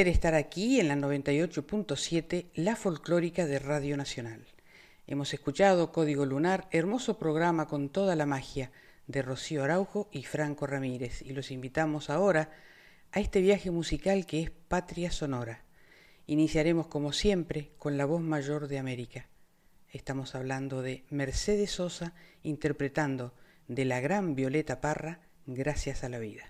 Placer estar aquí en la 98.7, la folclórica de Radio Nacional. Hemos escuchado Código Lunar, hermoso programa con toda la magia de Rocío Araujo y Franco Ramírez, y los invitamos ahora a este viaje musical que es Patria Sonora. Iniciaremos como siempre con la voz mayor de América. Estamos hablando de Mercedes Sosa interpretando de la gran Violeta Parra, Gracias a la vida.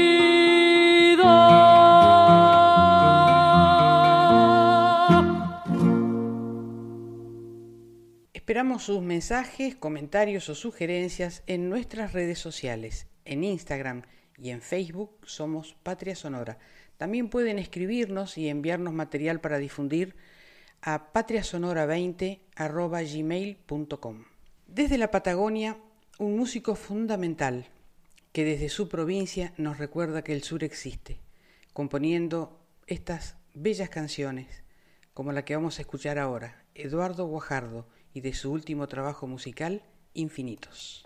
Esperamos sus mensajes, comentarios o sugerencias en nuestras redes sociales. En Instagram y en Facebook somos Patria Sonora. También pueden escribirnos y enviarnos material para difundir a patriasonora20.gmail.com. Desde la Patagonia, un músico fundamental que desde su provincia nos recuerda que el sur existe, componiendo estas bellas canciones, como la que vamos a escuchar ahora, Eduardo Guajardo, y de su último trabajo musical, Infinitos.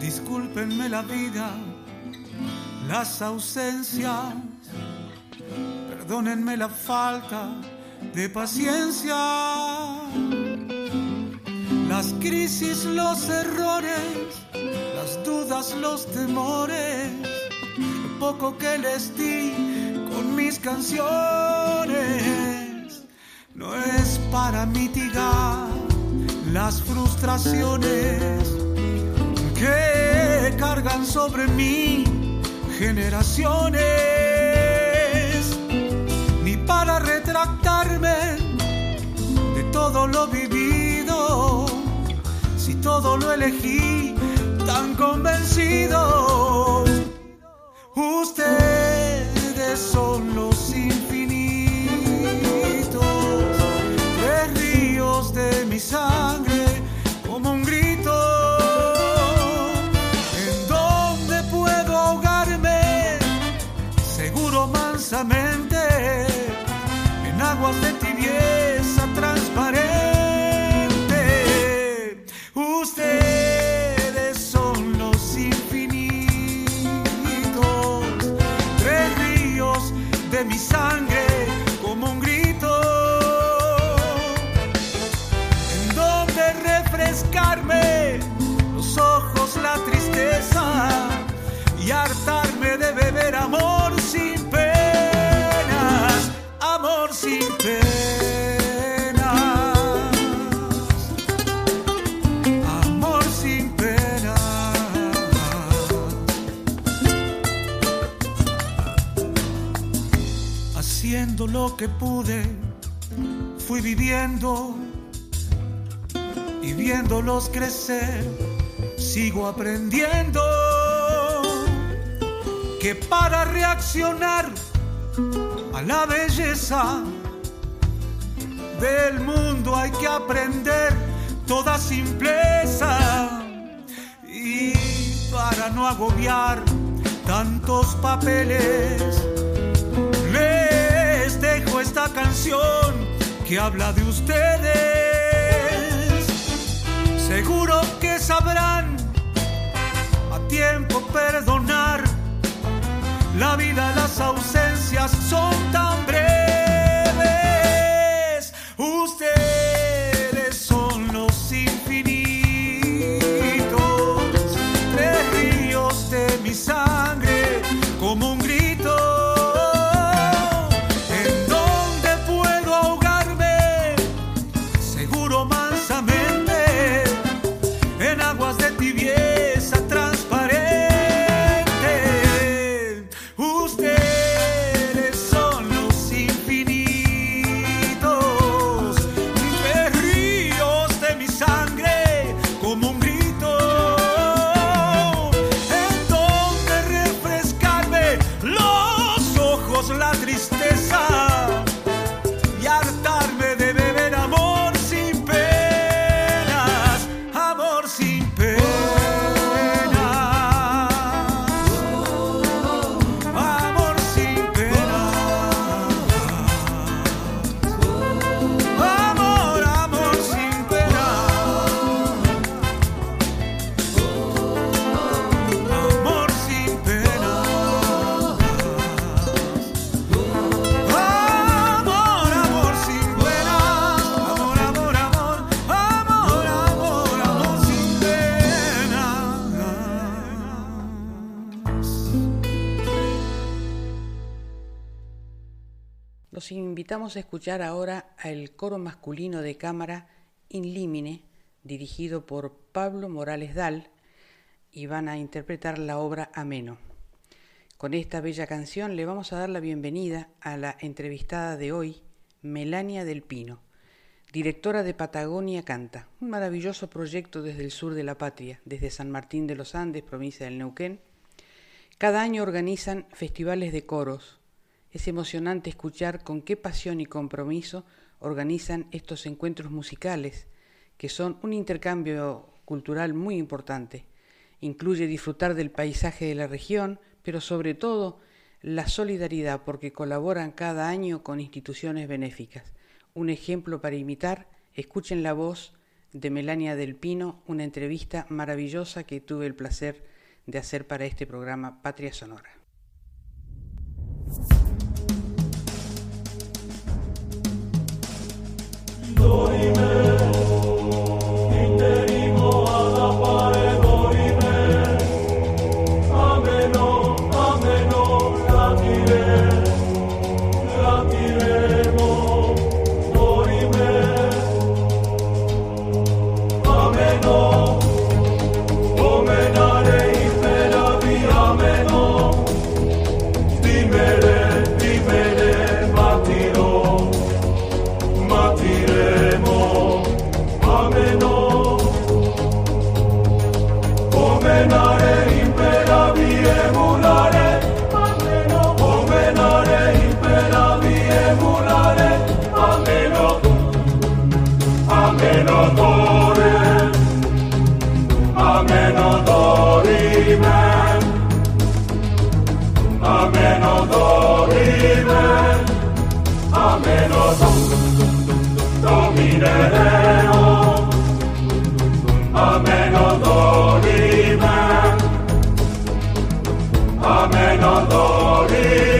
Discúlpenme la vida, las ausencias, perdónenme la falta de paciencia. Las crisis, los errores, las dudas, los temores, lo poco que les di con mis canciones, no es para mitigar las frustraciones que cargan sobre mí generaciones para retractarme de todo lo vivido. Si todo lo elegí tan convencido, ustedes son los infinitos, tres ríos de mi de mi sangre como un grito. En donde refrescarme los ojos, la tristeza y hartarme de beber amor Lo que pude, fui viviendo y viéndolos crecer, sigo aprendiendo que para reaccionar a la belleza del mundo hay que aprender toda simpleza. Y para no agobiar tantos papeles que habla de ustedes seguro que sabrán a tiempo perdonar la vida, las ausencias son tan breves. Invitamos a escuchar ahora al coro masculino de cámara In Limine, dirigido por Pablo Morales Dal, y van a interpretar la obra Ameno. Con esta bella canción le vamos a dar la bienvenida a la entrevistada de hoy, Melania del Pino, directora de Patagonia Canta, un maravilloso proyecto desde el sur de la patria, desde San Martín de los Andes, provincia del Neuquén. Cada año organizan festivales de coros. Es emocionante escuchar con qué pasión y compromiso organizan estos encuentros musicales, que son un intercambio cultural muy importante. Incluye disfrutar del paisaje de la región, pero sobre todo la solidaridad porque colaboran cada año con instituciones benéficas. Un ejemplo para imitar, escuchen la voz de Melania del Pino, una entrevista maravillosa que tuve el placer de hacer para este programa Patria Sonora. Glory, reino glory.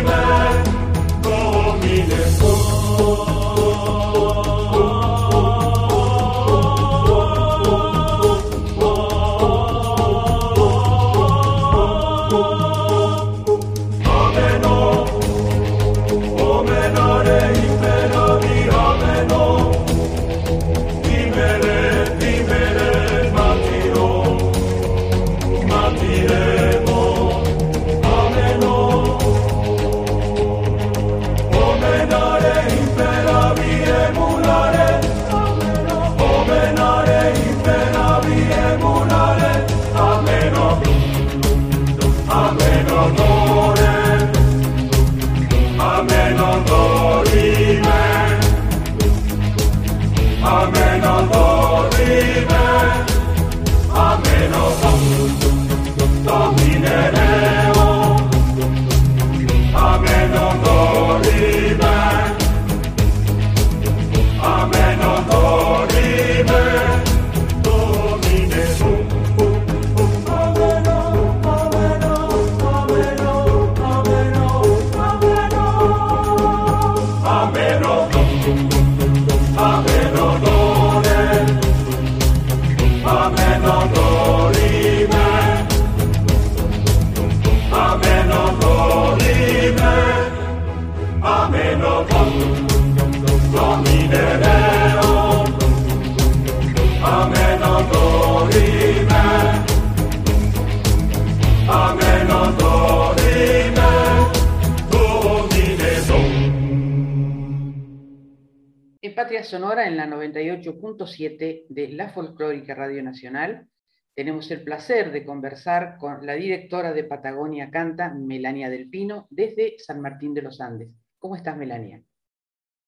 Sonora en la 98.7 de la Folclórica Radio Nacional. Tenemos el placer de conversar con la directora de Patagonia Canta, Melania del Pino, desde San Martín de los Andes. ¿Cómo estás, Melania?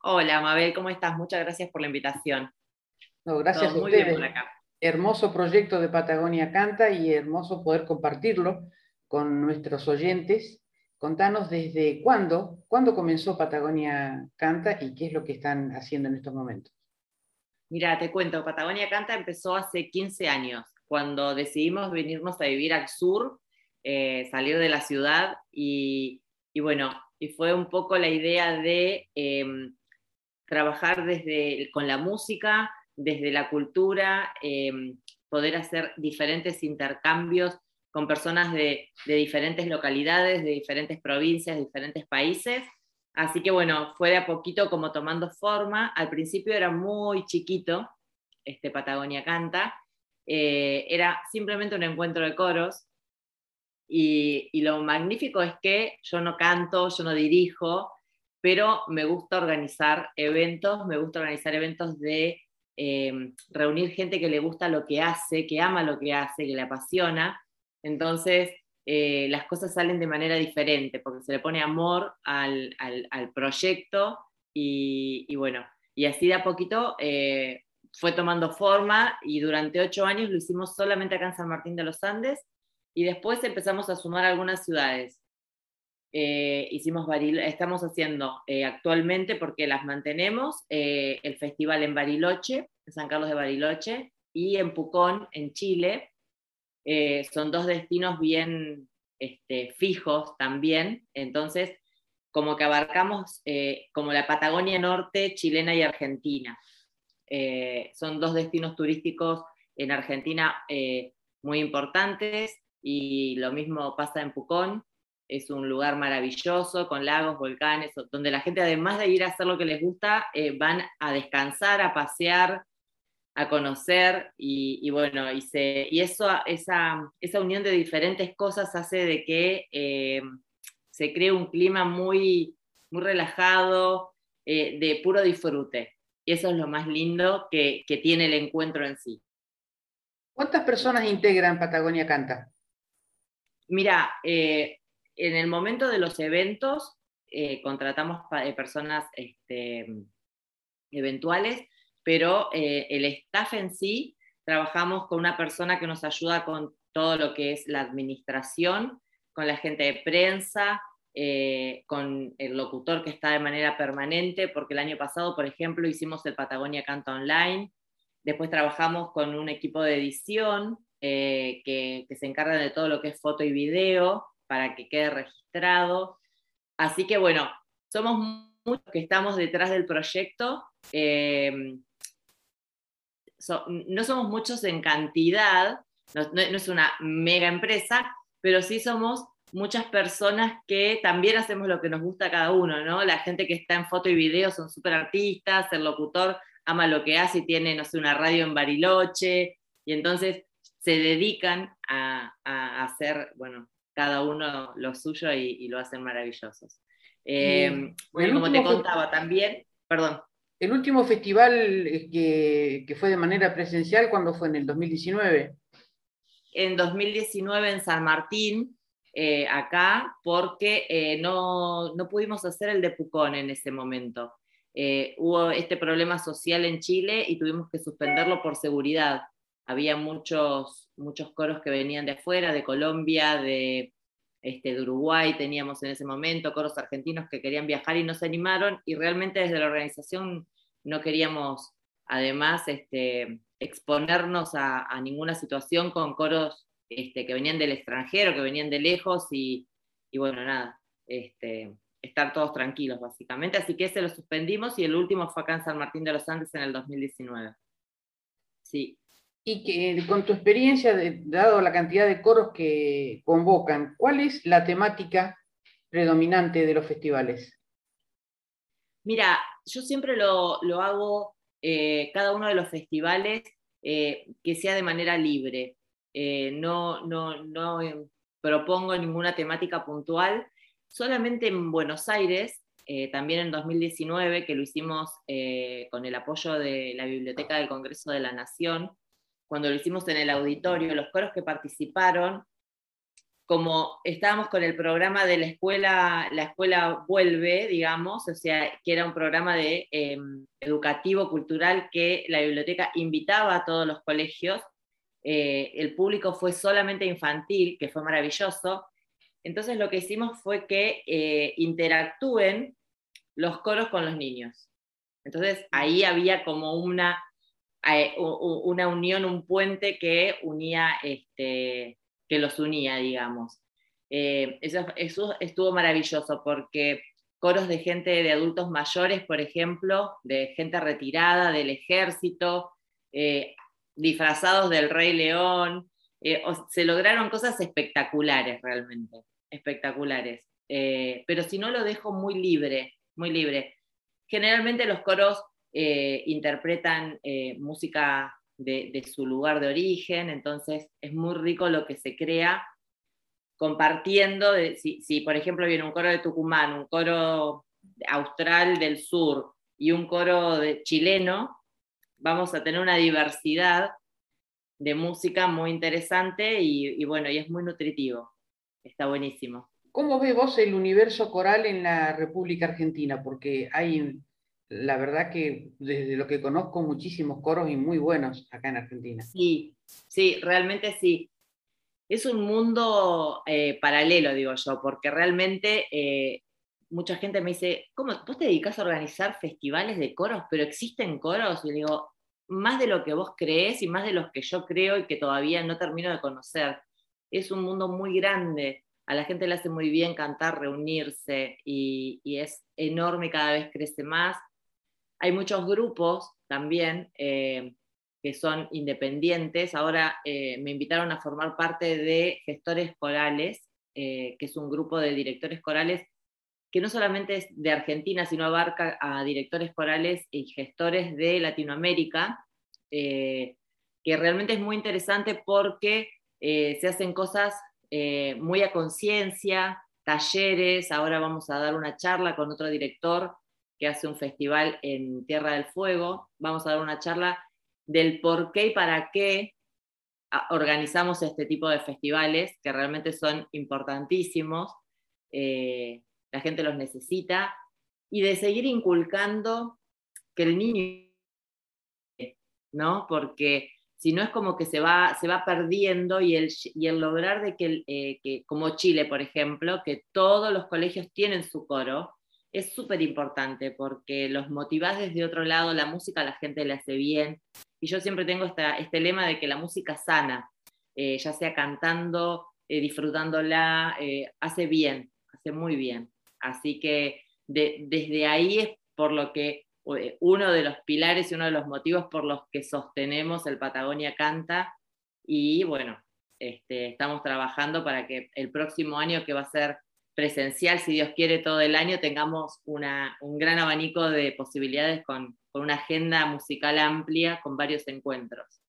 Hola, Mabel, ¿cómo estás? Muchas gracias por la invitación. No, gracias a ustedes. Hermoso proyecto de Patagonia Canta y hermoso poder compartirlo con nuestros oyentes Contanos desde cuándo, cuándo comenzó Patagonia Canta y qué es lo que están haciendo en estos momentos. Mira, te cuento, Patagonia Canta empezó hace 15 años, cuando decidimos venirnos a vivir al sur, eh, salir de la ciudad y, bueno, y fue un poco la idea de em, trabajar desde, con la música, desde la cultura, em, poder hacer diferentes intercambios con personas de, diferentes localidades, de diferentes provincias, de diferentes países. Así que bueno, fue de a poquito como tomando forma. Al principio era muy chiquito, este Patagonia Canta. Eh, era simplemente un encuentro de coros. Y, lo magnífico es que yo no canto, yo no dirijo, pero me gusta organizar eventos, me gusta organizar eventos de eh, reunir gente que le gusta lo que hace, que ama lo que hace, que le apasiona. Entonces, eh, las cosas salen de manera diferente, porque se le pone amor al, proyecto y, bueno, y así de a poquito eh, fue tomando forma y durante ocho años lo hicimos solamente acá en San Martín de los Andes y después empezamos a sumar algunas ciudades. Eh, hicimos estamos haciendo actualmente, porque las mantenemos, el festival en Bariloche, en San Carlos de Bariloche, y en Pucón, en Chile, eh, son dos destinos bien este, fijos también, entonces como que abarcamos eh, como la Patagonia Norte, chilena y argentina. Eh, son dos destinos turísticos en Argentina muy importantes y lo mismo pasa en Pucón. Es un lugar maravilloso con lagos, volcanes, donde la gente además de ir a hacer lo que les gusta, van a descansar, a pasear, a conocer y, bueno, y, y eso, esa, esa, unión de diferentes cosas hace de que eh, se cree un clima muy, muy relajado, eh, de puro disfrute. Y eso es lo más lindo que, tiene el encuentro en sí. ¿Cuántas personas integran Patagonia Canta? Mira, eh, en el momento de los eventos contratamos personas este, eventuales pero eh, el staff en sí, trabajamos con una persona que nos ayuda con todo lo que es la administración, con la gente de prensa, eh, con el locutor que está de manera permanente, porque el año pasado, por ejemplo, hicimos el Patagonia Canta Online, después trabajamos con un equipo de edición eh, que, se encarga de todo lo que es foto y video para que quede registrado. Así que bueno, somos muchos que estamos detrás del proyecto no somos muchos en cantidad, no, es una mega empresa, pero sí somos muchas personas que también hacemos lo que nos gusta a cada uno, ¿no? La gente que está en foto y video son súper artistas, el locutor ama lo que hace y tiene, no sé, una radio en Bariloche, y entonces se dedican a, hacer, bueno, cada uno lo suyo y, lo hacen maravillosos. Eh, bueno, como te contaba también, perdón. El último festival eh, que, fue de manera presencial, ¿cuándo fue? ¿En el 2019? En 2019 en San Martín, eh, acá, porque eh, no, pudimos hacer el de Pucón en ese momento. hubo este problema social en Chile y tuvimos que suspenderlo por seguridad. Había muchos, muchos coros que venían de afuera, de Colombia, de, este, de Uruguay teníamos en ese momento, coros argentinos que querían viajar y no se animaron y realmente desde la organización no queríamos además este, exponernos a, ninguna situación con coros este, que venían del extranjero, que venían de lejos y, bueno, nada, estar todos tranquilos básicamente. Así que ese lo suspendimos y el último fue acá en San Martín de los Andes en el 2019. Sí y que con tu experiencia, dado la cantidad de coros que convocan, ¿cuál es la temática predominante de los festivales? Mira, yo siempre lo, hago, eh, cada uno de los festivales, eh, que sea de manera libre. Eh, no, no, no propongo ninguna temática puntual. Solamente en Buenos Aires, también en 2019, que lo hicimos con el apoyo de la Biblioteca del Congreso de la Nación, cuando lo hicimos en el auditorio, los coros que participaron, como estábamos con el programa de la escuela, la escuela vuelve, digamos, o sea, que era un programa de em, educativo, cultural, que la biblioteca invitaba a todos los colegios, eh, el público fue solamente infantil, que fue maravilloso, entonces lo que hicimos fue que eh, interactúen los coros con los niños. Entonces ahí había como una una unión, un puente que unía, este, que los unía, digamos. Eh, eso, estuvo maravilloso porque coros de gente, de adultos mayores, por ejemplo, de gente retirada del ejército, eh, disfrazados del Rey León, se lograron cosas espectaculares realmente, espectaculares. pero si no lo dejo muy libre, muy libre. Generalmente los coros eh, interpretan eh, música de, su lugar de origen, entonces es muy rico lo que se crea compartiendo, si, por ejemplo viene un coro de Tucumán, un coro austral del sur y un coro de, chileno, vamos a tener una diversidad de música muy interesante y, bueno, y es muy nutritivo. Está buenísimo. ¿Cómo ves vos el universo coral en la República Argentina? Porque hay, la verdad que desde lo que conozco, muchísimos coros y muy buenos acá en Argentina. Sí, sí, realmente sí. Es un mundo eh, paralelo, digo yo, porque realmente eh, mucha gente me dice, ¿cómo vos te dedicas a organizar festivales de coros, pero existen coros? Y digo, más de lo que vos crees y más de los que yo creo y que todavía no termino de conocer. Es un mundo muy grande, a la gente le hace muy bien cantar, reunirse y, es enorme, cada vez crece más. Hay muchos grupos también eh, que son independientes. Ahora eh, me invitaron a formar parte de Gestores Corales, eh, que es un grupo de directores corales que no solamente es de Argentina, sino abarca a directores corales y gestores de Latinoamérica, que realmente es muy interesante porque se hacen cosas muy a conciencia, talleres, ahora vamos a dar una charla con otro director que hace un festival en Tierra del Fuego, vamos a dar una charla del por qué y para qué organizamos este tipo de festivales, que realmente son importantísimos la gente los necesita, y de seguir inculcando que el niño, ¿no? Porque si no es como que se va, se va perdiendo y el, y el lograr de que, eh, que, como Chile, por ejemplo, que todos los colegios tienen su coro, es súper importante porque los motivás desde otro lado, la música a la gente le hace bien. Y yo siempre tengo este lema de que la música sana, eh, ya sea cantando, eh, disfrutándola, hace bien, hace muy bien. Así que desde ahí es por lo que eh, uno de los pilares y uno de los motivos por los que sostenemos el Patagonia Canta y bueno, este, estamos trabajando para que el próximo año que va a ser presencial, si Dios quiere, todo el año, tengamos un gran abanico de posibilidades con, con una agenda musical amplia, con varios encuentros.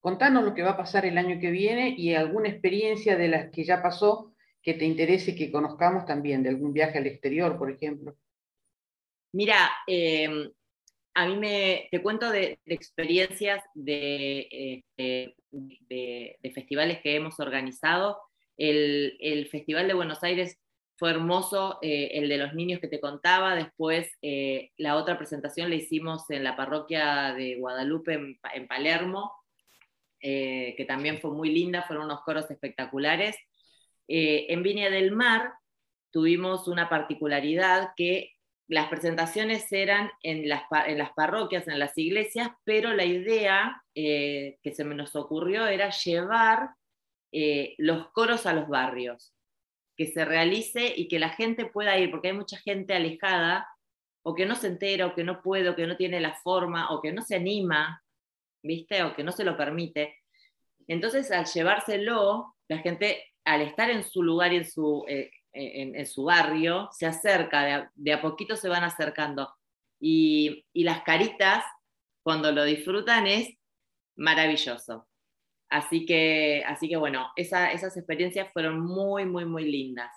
Contanos lo que va a pasar el año que viene y alguna experiencia de las que ya pasó que te interese que conozcamos también, de algún viaje al exterior, por ejemplo? Mira, em, a mí me, te cuento de, experiencias de, este, de, festivales que hemos organizado. El, Festival de Buenos Aires fue hermoso, eh, el de los niños que te contaba. Después, eh, la otra presentación la hicimos en la parroquia de Guadalupe, en, Palermo, eh, que también fue muy linda, fueron unos coros espectaculares. En Viña del Mar tuvimos una particularidad que las presentaciones eran en las, parroquias, en las iglesias, pero la idea que se nos ocurrió era llevar los coros a los barrios, que se realice y que la gente pueda ir, porque hay mucha gente alejada o que no se entera, o que no puede, o que no tiene la forma, o que no se anima, ¿viste? O que no se lo permite. Entonces, al llevárselo, la gente al estar en su lugar y en su, eh, en, su barrio, se acerca, de a, poquito se van acercando. Y, las caritas, cuando lo disfrutan, es maravilloso. Así que, así que bueno, esas experiencias fueron muy, muy, muy lindas.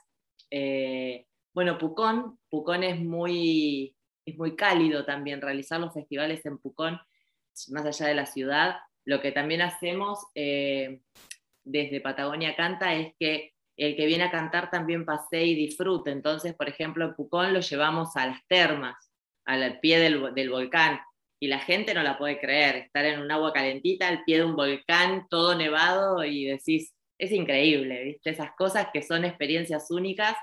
Eh, bueno, Pucón, Pucón es muy, es muy cálido también, realizar los festivales en Pucón, más allá de la ciudad. Lo que también hacemos eh, desde Patagonia Canta es que el que viene a cantar también pase y disfrute. Entonces, por ejemplo, en Pucón lo llevamos a las termas, al pie del, volcán, y la gente no la puede creer, estar en un agua calentita al pie de un volcán, todo nevado, y decís, es increíble, ¿viste? Esas cosas que son experiencias únicas.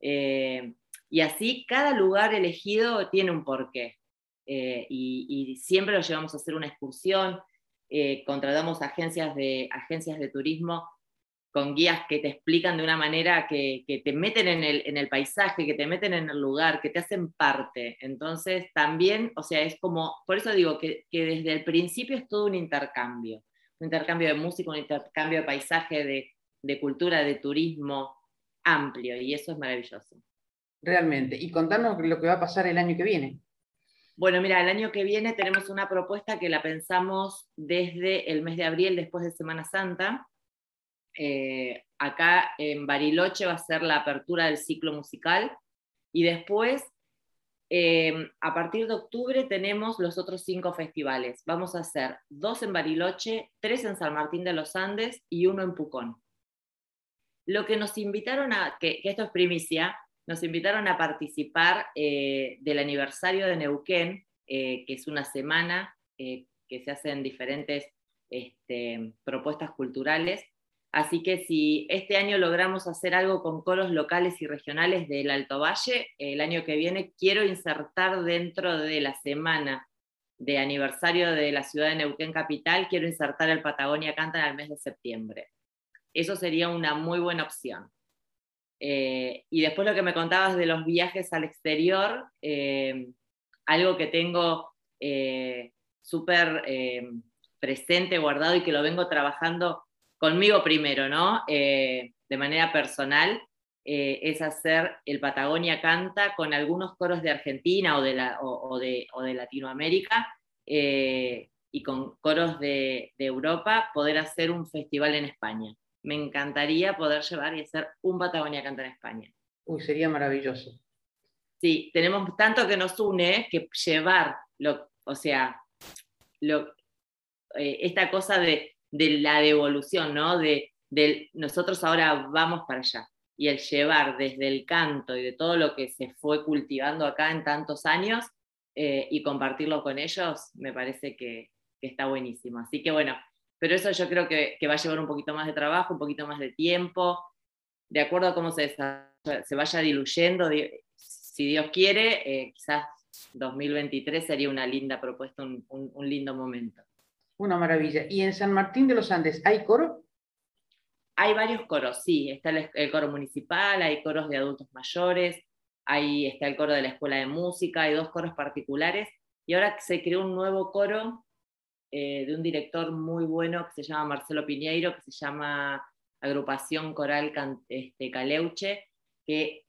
Eh, y así cada lugar elegido tiene un porqué. Eh, y, siempre lo llevamos a hacer una excursión, eh, contratamos agencias de, agencias de turismo con guías que te explican de una manera que, te meten en el, paisaje, que te meten en el lugar, que te hacen parte. Entonces, también, o sea, es como, por eso digo que, desde el principio es todo un intercambio, un intercambio de música, un intercambio de paisaje, de, de cultura, de turismo amplio, y eso es maravilloso. realmente. Y contanos lo que va a pasar el año que viene. Bueno, mira, el año que viene tenemos una propuesta que la pensamos desde el mes de abril, después de Semana Santa. Eh, acá en Bariloche va a ser la apertura del ciclo musical y después, eh, a partir de octubre, tenemos los otros cinco festivales. Vamos a hacer dos en Bariloche, tres en San Martín de los Andes y uno en Pucón. Lo que nos invitaron a, que esto es primicia, nos invitaron a participar eh, del aniversario de Neuquén, que es una semana que se hacen diferentes este, propuestas culturales. Así que si este año logramos hacer algo con coros locales y regionales del Alto Valle, el año que viene quiero insertar dentro de la semana de aniversario de la ciudad de Neuquén Capital, quiero insertar el Patagonia Canta en el mes de septiembre. Eso sería una muy buena opción. Eh, y después lo que me contabas de los viajes al exterior, eh, algo que tengo eh, súper presente, guardado y que lo vengo trabajando conmigo primero, ¿no? de manera personal, es hacer el Patagonia Canta con algunos coros de Argentina o de, de, o de Latinoamérica y con coros de, de Europa, poder hacer un festival en España me encantaría poder llevar y hacer un Patagonia Canta en España. Uy, sería maravilloso. Sí, tenemos tanto que nos une que llevar, lo, o sea, lo, eh, esta cosa de, la devolución, ¿no? De, nosotros ahora vamos para allá. Y el llevar desde el canto y de todo lo que se fue cultivando acá en tantos años eh, y compartirlo con ellos, me parece que, que está buenísimo. Así que bueno, pero eso yo creo que, va a llevar un poquito más de trabajo, un poquito más de tiempo, de acuerdo a cómo se, se vaya diluyendo, si Dios quiere, eh, quizás 2023 sería una linda propuesta, un, lindo momento. Una maravilla. ¿Y en San Martín de los Andes hay coro? Hay varios coros, sí. Está el, coro municipal, hay coros de adultos mayores, ahí está el coro de la escuela de música, hay dos coros particulares. Y ahora se creó un nuevo coro eh, de un director muy bueno que se llama Marcelo Piñeiro, que se llama Agrupación Coral este, Caleuche, que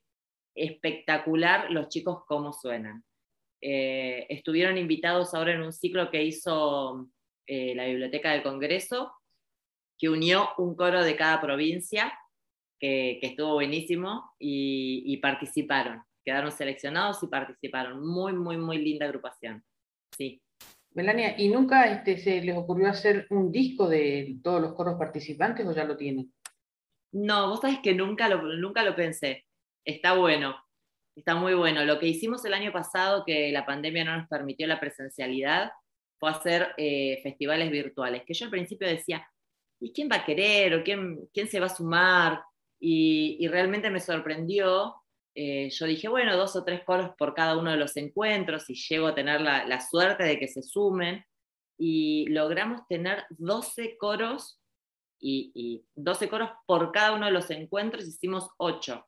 espectacular los chicos cómo suenan. Eh, estuvieron invitados ahora en un ciclo que hizo eh, la Biblioteca del Congreso, que unió un coro de cada provincia, que, estuvo buenísimo, y, y, participaron. Quedaron seleccionados y participaron. Muy, muy, muy linda agrupación. Sí. Melania, ¿y nunca este, se les ocurrió hacer un disco de todos los coros participantes o ya lo tienen? No, vos sabés que nunca lo, nunca lo pensé. Está bueno, está muy bueno. Lo que hicimos el año pasado, que la pandemia no nos permitió la presencialidad, fue hacer eh, festivales virtuales, que yo al principio decía, ¿y quién va a querer? ¿O quién, quién se va a sumar? Y, y realmente me sorprendió eh, yo dije, bueno, dos o tres coros por cada uno de los encuentros y llego a tener la, suerte de que se sumen. Y logramos tener 12 coros y, 12 coros por cada uno de los encuentros, hicimos 8.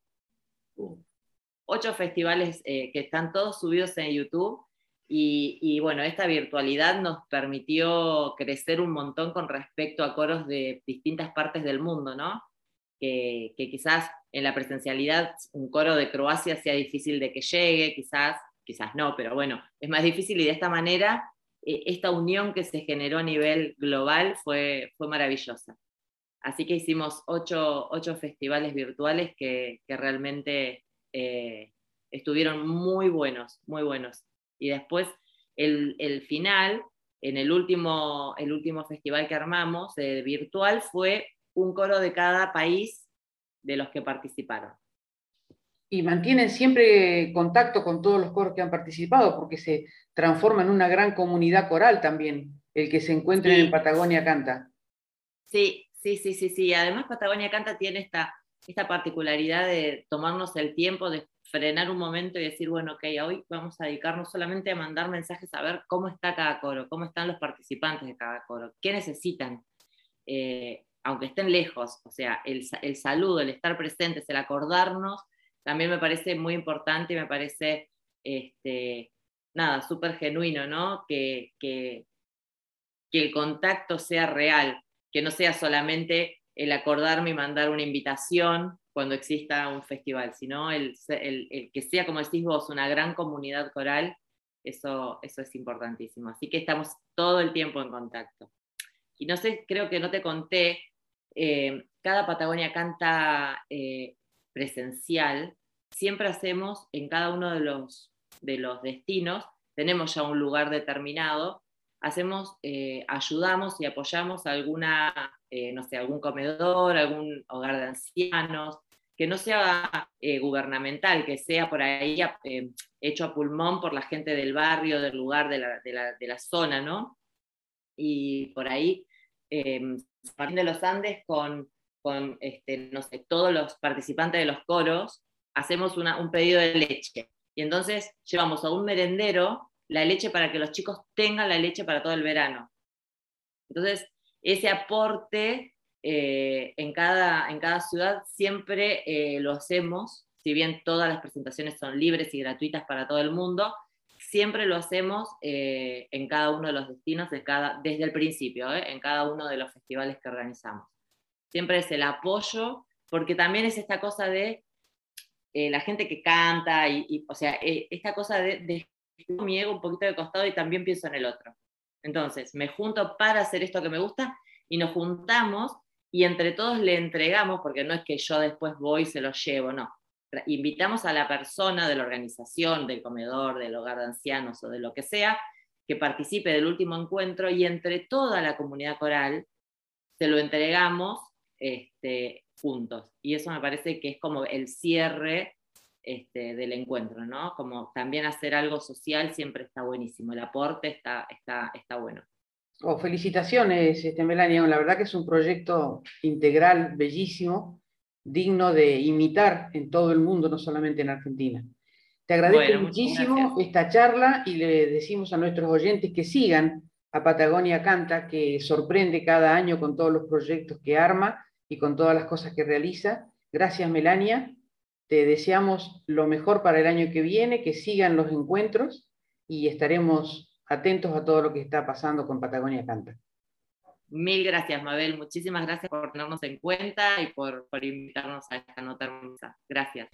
8 festivales eh, que están todos subidos en YouTube. Y, bueno, esta virtualidad nos permitió crecer un montón con respecto a coros de distintas partes del mundo, ¿no? que, quizás en la presencialidad un coro de Croacia sea difícil de que llegue, quizás, quizás no, pero bueno, es más difícil y de esta manera eh, esta unión que se generó a nivel global fue, fue maravillosa. Así que hicimos ocho, festivales virtuales que, realmente eh, estuvieron muy buenos, muy buenos. Y después el, final, en el último, el último festival que armamos eh, virtual, fue un coro de cada país de los que participaron. Y mantienen siempre contacto con todos los coros que han participado, porque se transforma en una gran comunidad coral también, el que se encuentre en Patagonia Canta. Sí, sí, sí, sí, sí. Además, Patagonia Canta tiene esta, esta particularidad de tomarnos el tiempo de frenar un momento y decir, bueno, ok, hoy vamos a dedicarnos solamente a mandar mensajes a ver cómo está cada coro, cómo están los participantes de cada coro, qué necesitan. Eh, aunque estén lejos, o sea, el, saludo, el estar presentes, el acordarnos, también me parece muy importante y me parece, este, nada, súper genuino, ¿no? Que, que, el contacto sea real, que no sea solamente el acordarme y mandar una invitación cuando exista un festival, sino el, que sea, como decís vos, una gran comunidad coral, eso, eso es importantísimo. Así que estamos todo el tiempo en contacto. Y no sé, creo que no te conté, eh, cada Patagonia canta eh, presencial, siempre hacemos en cada uno de los, de los destinos, tenemos ya un lugar determinado, hacemos, eh, ayudamos y apoyamos alguna, no sé, algún comedor, algún hogar de ancianos, que no sea gubernamental, que sea por ahí hecho a pulmón por la gente del barrio, del lugar, de la, de la, zona, ¿no? Y por ahí eh, de los Andes con, con este, no sé, todos los participantes de los coros, hacemos un pedido de leche. Y entonces llevamos a un merendero la leche para que los chicos tengan la leche para todo el verano. Entonces, ese aporte eh, en, cada, en cada ciudad siempre eh, lo hacemos, si bien todas las presentaciones son libres y gratuitas para todo el mundo, siempre lo hacemos eh, en cada uno de los destinos, cada, desde el principio, eh, en cada uno de los festivales que organizamos. Siempre es el apoyo, porque también es esta cosa de eh, la gente que canta, y, o sea, esta cosa de, de mi ego un poquito de costado y también pienso en el otro. Entonces, me junto para hacer esto que me gusta y nos juntamos y entre todos le entregamos, porque no es que yo después voy y se lo llevo, no invitamos a la persona de la organización, del comedor, del hogar de ancianos o de lo que sea, que participe del último encuentro y entre toda la comunidad coral se lo entregamos este, juntos. Y eso me parece que es como el cierre este, del encuentro, ¿no? Como también hacer algo social siempre está buenísimo, el aporte está, está, está bueno. Oh, felicitaciones, este, Melania, la verdad que es un proyecto integral, bellísimo, digno de imitar en todo el mundo, no solamente en Argentina. Te agradezco muchísimo esta charla y le decimos a nuestros oyentes que sigan a Patagonia Canta, que sorprende cada año con todos los proyectos que arma y con todas las cosas que realiza. Gracias, Melania. Te deseamos lo mejor para el año que viene, que sigan los encuentros y estaremos atentos a todo lo que está pasando con Patagonia Canta. Mil gracias, Mabel. Muchísimas gracias por tenernos en cuenta y por, por invitarnos a esta nota hermosa. Gracias.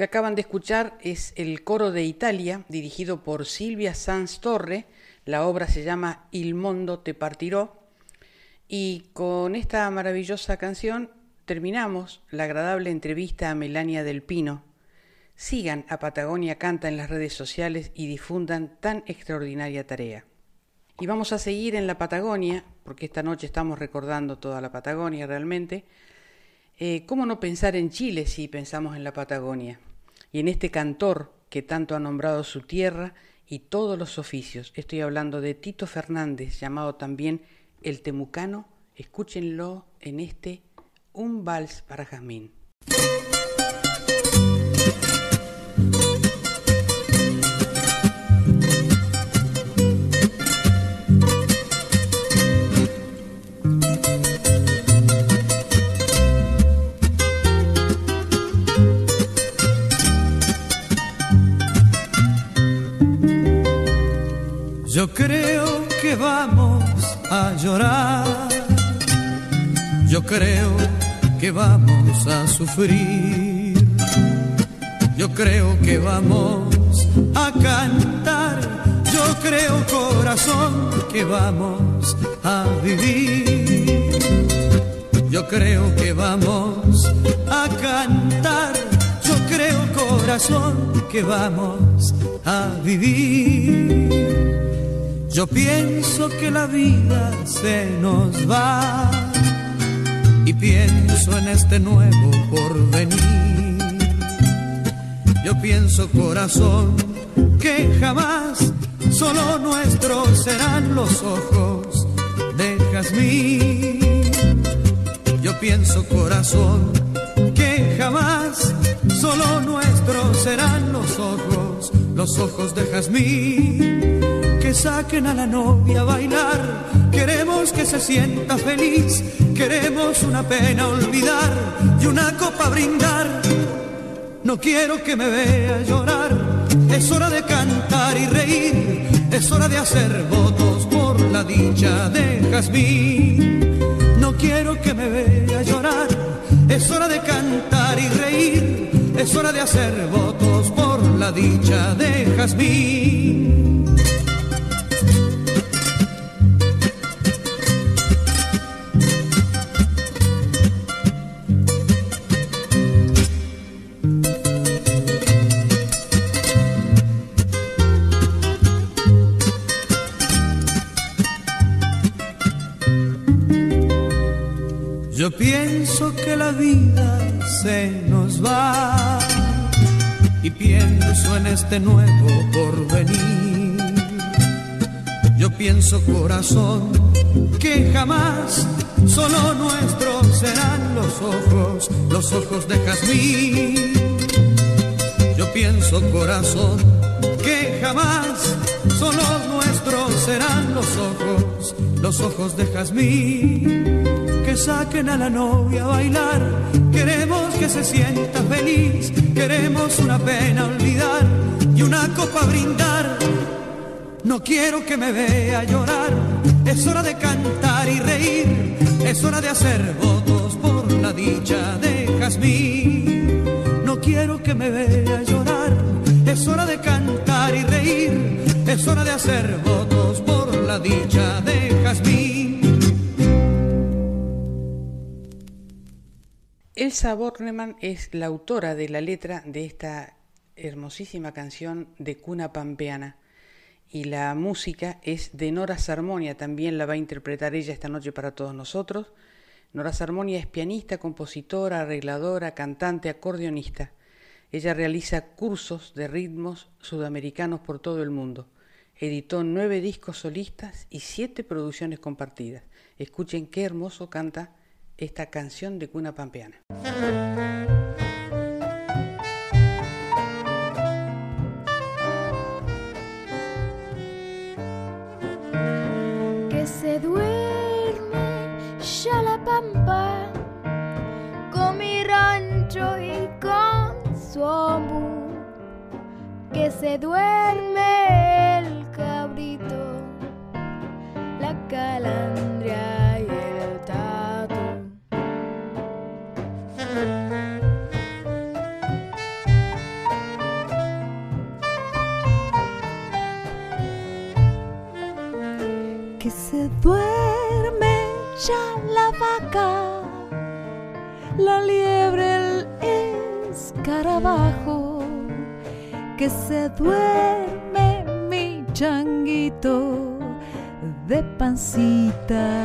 Que acaban de escuchar es el coro de Italia, dirigido por Silvia Sanz Torre. La obra se llama Il mondo te partiró. Y con esta maravillosa canción terminamos la agradable entrevista a Melania del Pino. Sigan a Patagonia Canta en las redes sociales y difundan tan extraordinaria tarea. Y vamos a seguir en la Patagonia, porque esta noche estamos recordando toda la Patagonia realmente. Eh, ¿Cómo no pensar en Chile si pensamos en la Patagonia? Y en este cantor que tanto ha nombrado su tierra y todos los oficios. Estoy hablando de Tito Fernández, llamado también el Temucano. Escúchenlo en este Un Vals para Jazmín. Creo que vamos a sufrir. Yo creo que vamos a cantar. Yo creo corazón que vamos a vivir. Yo creo que vamos a cantar. Yo creo corazón que vamos a vivir. Yo pienso que la vida se nos va pienso en este nuevo porvenir. Yo pienso corazón que jamás solo nuestros serán los ojos de jazmín. Yo pienso corazón que jamás solo nuestros serán los ojos, los ojos de jazmín saquen a la novia a bailar. Queremos que se sienta feliz, queremos una pena olvidar y una copa brindar. No quiero que me vea llorar, es hora de cantar y reír, es hora de hacer votos por la dicha de Jazmín. No quiero que me vea llorar, es hora de cantar y reír, es hora de hacer votos por la dicha de Jazmín. Este nuevo porvenir. Yo pienso corazón que jamás solo nuestros serán los ojos, los ojos de jazmín. Yo pienso corazón que jamás solo nuestros serán los ojos, los ojos de jazmín que saquen a la novia a bailar. Queremos que se sienta feliz, queremos una pena olvidar y una copa brindar. No quiero que me vea llorar, es hora de cantar y reír, es hora de hacer votos por la dicha de Jazmín. No quiero que me vea llorar, es hora de cantar y reír, es hora de hacer votos por la dicha de Jazmín. Elsa Bornemann es la autora de la letra de esta hermosísima canción de cuna pampeana y la música es de Nora Sarmonia, también la va a interpretar ella esta noche para todos nosotros. Nora Sarmonia es pianista, compositora, arregladora, cantante, acordeonista. Ella realiza cursos de ritmos sudamericanos por todo el mundo. Editó nueve discos solistas y siete producciones compartidas. Escuchen qué hermoso canta esta canción de cuna pampeana. Que se duerme ya la pampa con mi rancho y con su amor. Que se duerme duerme mi changuito de pancita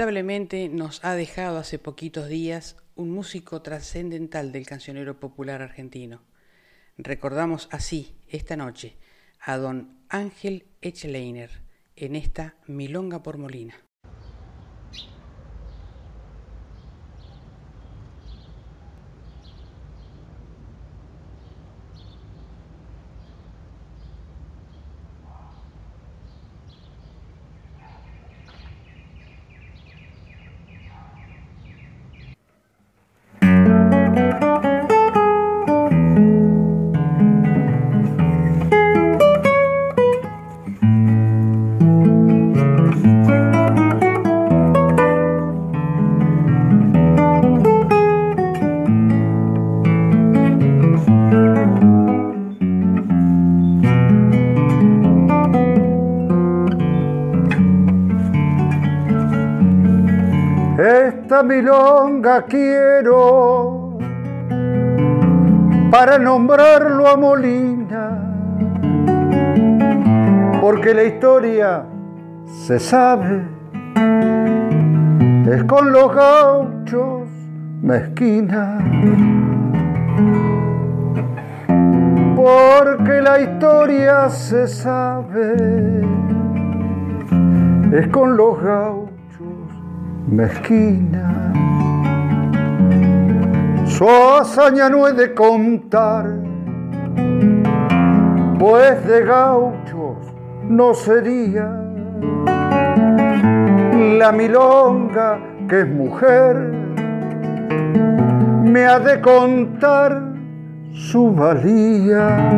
Lamentablemente nos ha dejado hace poquitos días un músico trascendental del cancionero popular argentino. Recordamos así esta noche a don Ángel Echleiner en esta Milonga por Molina. Milonga quiero para nombrarlo a Molina, porque la historia se sabe, es con los gauchos mezquina. Porque la historia se sabe, es con los gauchos mezquina. Su hazaña no he de contar, pues de gauchos no sería la milonga que es mujer, me ha de contar su valía.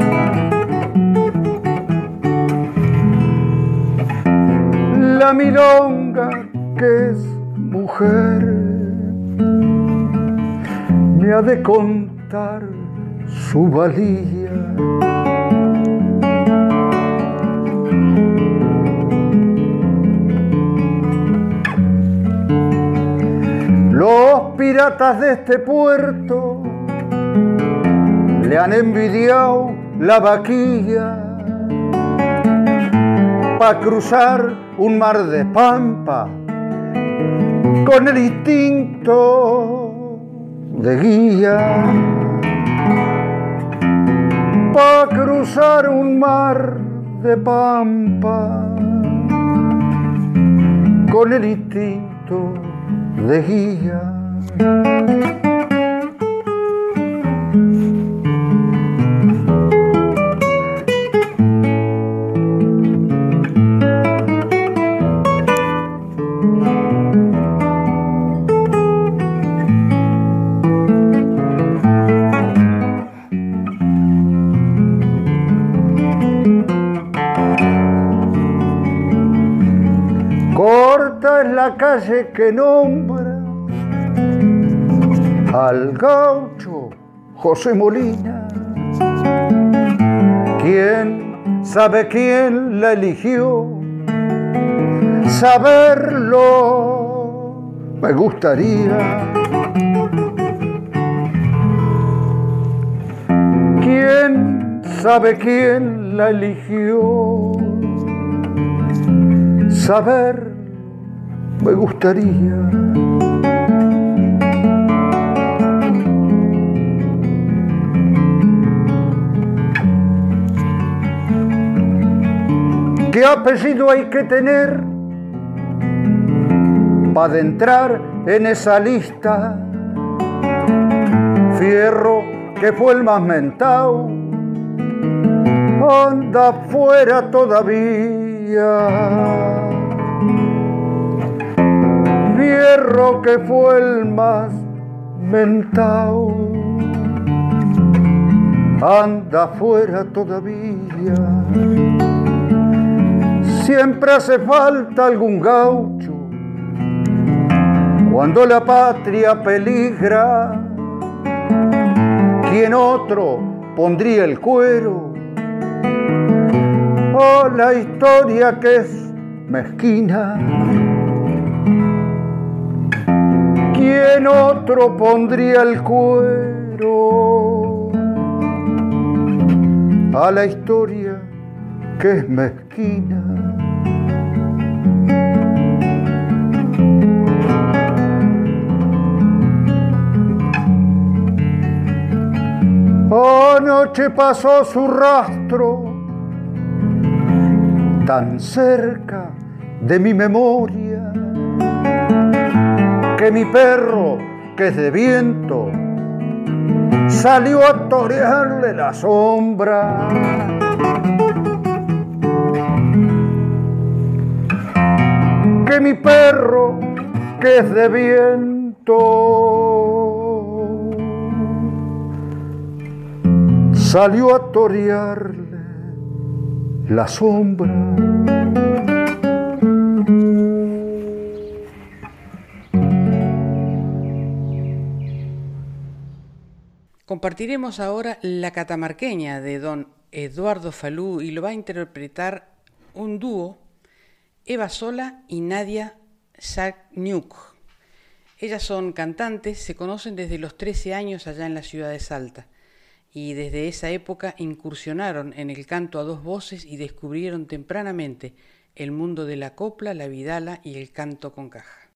La milonga que es mujer me ha de contar su valía. Los piratas de este puerto le han envidiado la vaquilla para cruzar un mar de pampa con el instinto de guía para cruzar un mar de pampa con el instinto de guía. Calle que nombra al gaucho José Molina. ¿Quién sabe quién la eligió? Saberlo me gustaría. ¿Quién sabe quién la eligió? Saber me gustaría. ¿Qué apellido hay que tener para entrar en esa lista? Fierro, que fue el más mentado, anda fuera todavía. Fierro, que fue el más mentado, anda fuera todavía. Siempre hace falta algún gaucho cuando la patria peligra. ¿Quién otro pondría el cuero? Oh, la historia que es mezquina. ¿Quién otro pondría el cuero? A la historia que es mezquina. Anoche pasó su rastro tan cerca de mi memoria que mi perro, que es de viento, salió a torearle la sombra. Que mi perro, que es de viento, salió a torearle la sombra. Compartiremos ahora La Catamarqueña de don Eduardo Falú y lo va a interpretar un dúo, Eva Sola y Nadia Sagniuk. Ellas son cantantes, se conocen desde los 13 años allá en la ciudad de Salta y desde esa época incursionaron en el canto a dos voces y descubrieron tempranamente el mundo de la copla, la vidala y el canto con caja.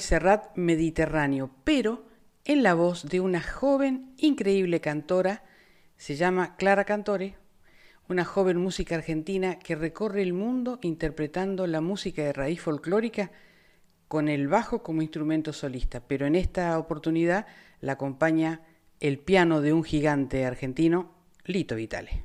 Serrat Mediterráneo, pero en la voz de una joven, increíble cantora, se llama Clara Cantore, una joven música argentina que recorre el mundo interpretando la música de raíz folclórica con el bajo como instrumento solista, pero en esta oportunidad la acompaña el piano de un gigante argentino, Lito Vitale.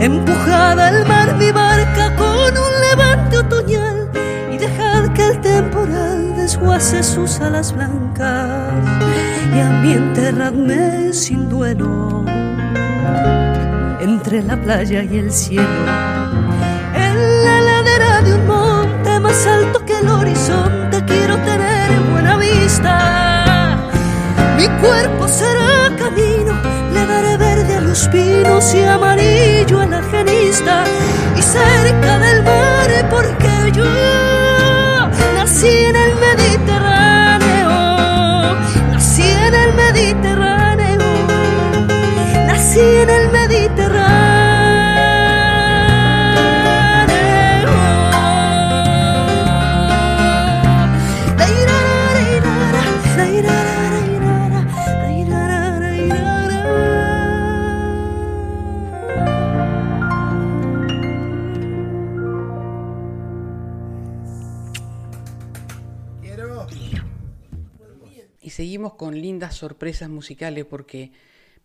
empujada al mar mi barca con un levante otoñal y dejar que el temporal desguace sus alas blancas y a mí enterradme sin duelo entre la playa y el cielo. En la ladera de un monte más alto que el horizonte quiero tener buena vista. Mi cuerpo será los pinos y amarillo a la genista. Y cerca del mar, porque yo nací en el Mediterráneo, nací en el Mediterráneo, nací en el Y seguimos con lindas sorpresas musicales porque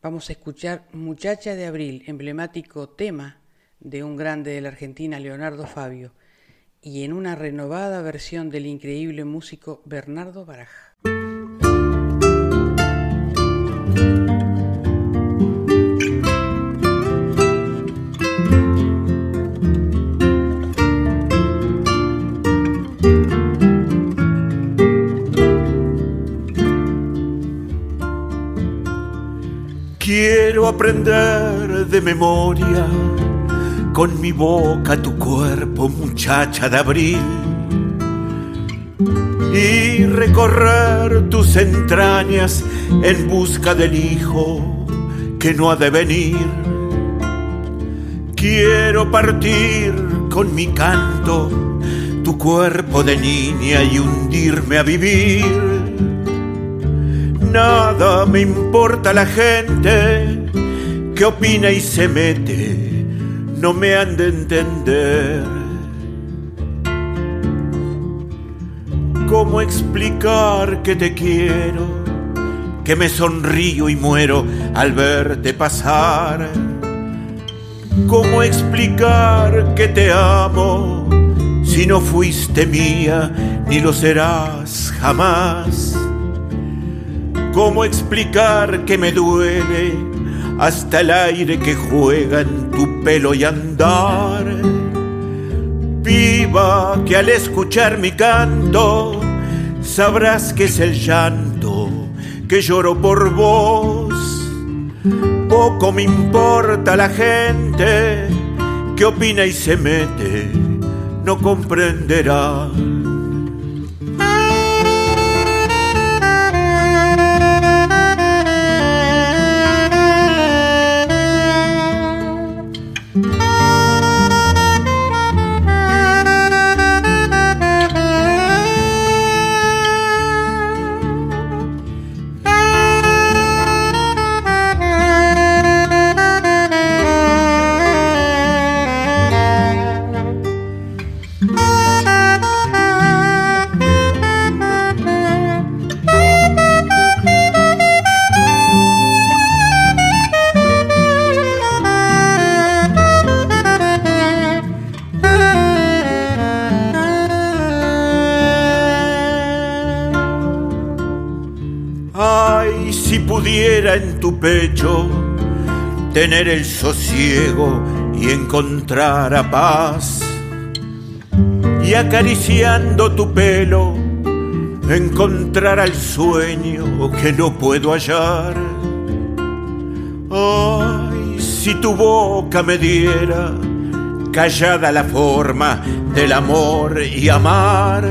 vamos a escuchar Muchacha de Abril, emblemático tema de un grande de la Argentina, Leonardo Fabio, y en una renovada versión del increíble músico Bernardo Baraja. Aprender de memoria. Con mi boca tu cuerpo, muchacha de abril, y recorrer tus entrañas en busca del hijo que no ha de venir. Quiero partir con mi canto tu cuerpo de niña y hundirme a vivir. Nada me importa la gente que opina y se mete, no me han de entender. ¿Cómo explicar que te quiero, que me sonrío y muero al verte pasar? ¿Cómo explicar que te amo si no fuiste mía ni lo serás jamás? ¿Cómo explicar que me duele hasta el aire que juega en tu pelo y andar? Viva que al escuchar mi canto sabrás que es el llanto que lloro por vos. Poco me importa la gente que opina y se mete, no comprenderá tener el sosiego y encontrar a paz. Y acariciando tu pelo, encontrar al sueño que no puedo hallar. Ay, si tu boca me diera callada la forma del amor y amar,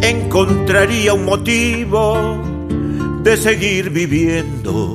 encontraría un motivo de seguir viviendo,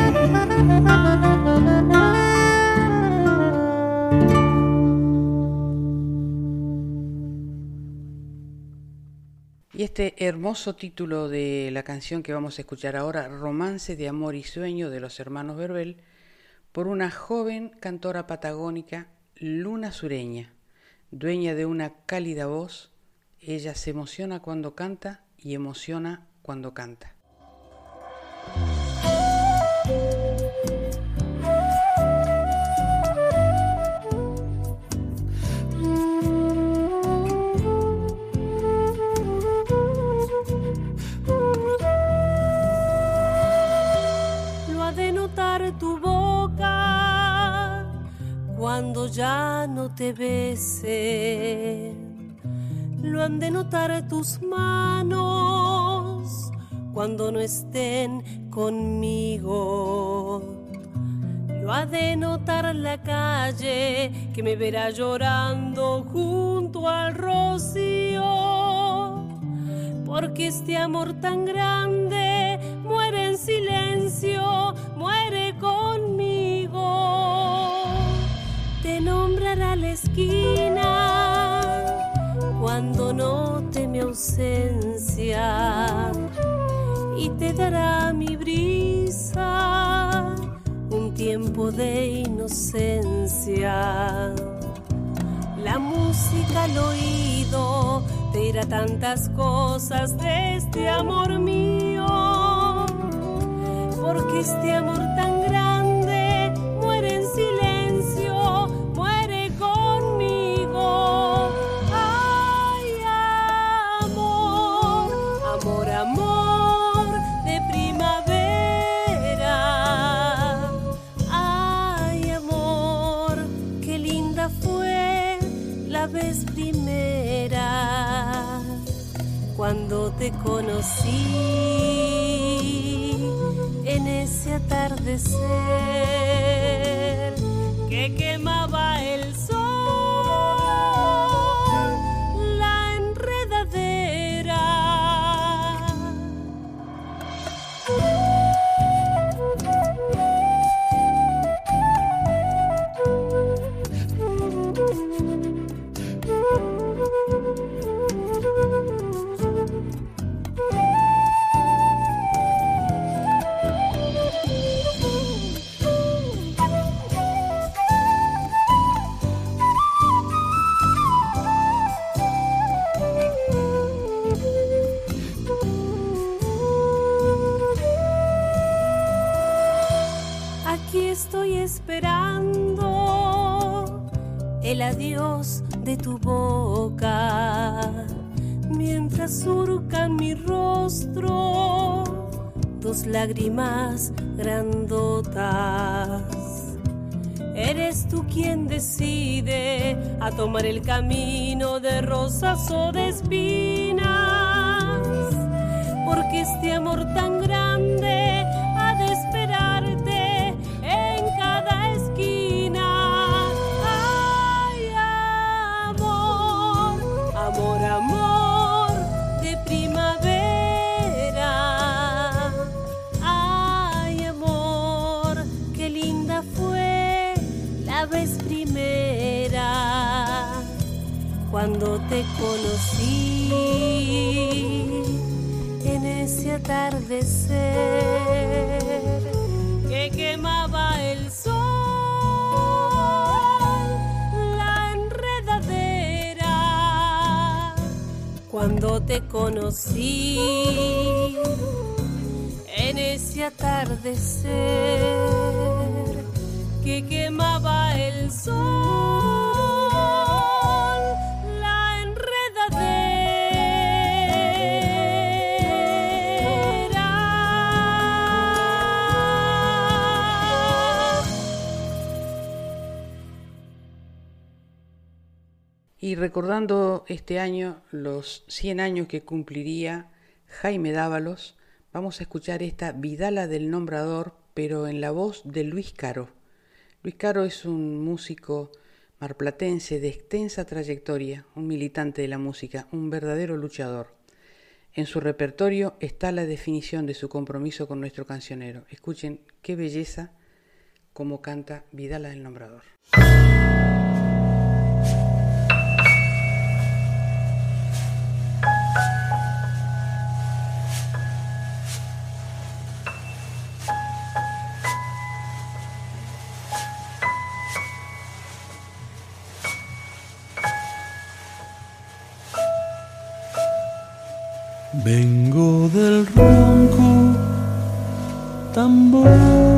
Este hermoso título de la canción que vamos a escuchar ahora, Romance de Amor y Sueño de los hermanos Verbel, por una joven cantora patagónica, Luna Sureña, dueña de una cálida voz, ella se emociona cuando canta y emociona cuando canta. Cuando ya no te bese. Lo han de notar tus manos cuando no estén conmigo. Lo ha de notar la calle que me verá llorando junto al rocío. Porque este amor tan grande muere en silencio, muere conmigo nombrará la esquina cuando note mi ausencia y te dará mi brisa un tiempo de inocencia. La música al oído te dirá tantas cosas de este amor mío, porque este amor tan te conocí en ese atardecer que quemaba el. Adiós de tu boca, mientras surcan mi rostro dos lágrimas grandotas. Eres tú quien decide a tomar el camino de rosas o de espinas, porque este amor tan te conocí en ese atardecer que quemaba el cuando te conocí en ese atardecer que quemaba el sol. Y recordando este año los 100 años que cumpliría Jaime Dávalos, vamos a escuchar esta Vidala del Nombrador, pero en la voz de Luis Caro. Luis Caro es un músico marplatense de extensa trayectoria, un militante de la música, un verdadero luchador. En su repertorio está la definición de su compromiso con nuestro cancionero. Escuchen qué belleza como canta Vidala del Nombrador. Vengo del ronco tambor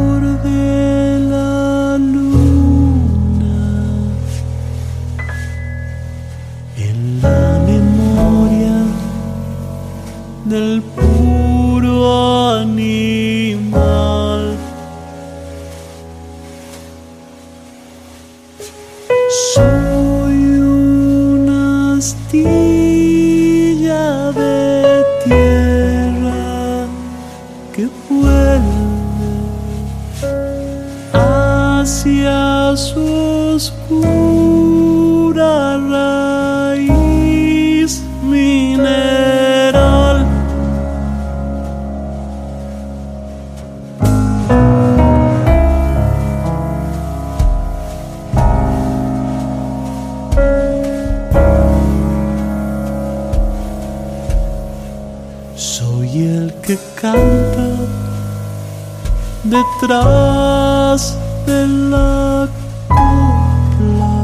detrás de la copla,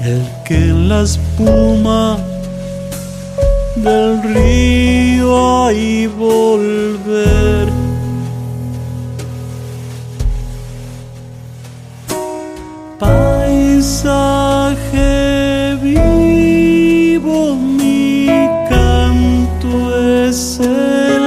el que en la espuma del río hay volver. Paisaje vivo, mi canto es el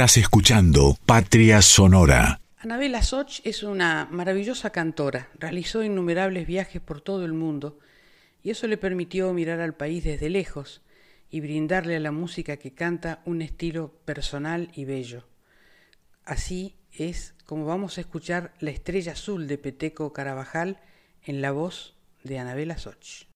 Estás escuchando Patria Sonora. Anabela Soch es una maravillosa cantora. Realizó innumerables viajes por todo el mundo y eso le permitió mirar al país desde lejos y brindarle a la música que canta un estilo personal y bello. Así es como vamos a escuchar La Estrella Azul de Peteco Carabajal en la voz de Anabela Soch.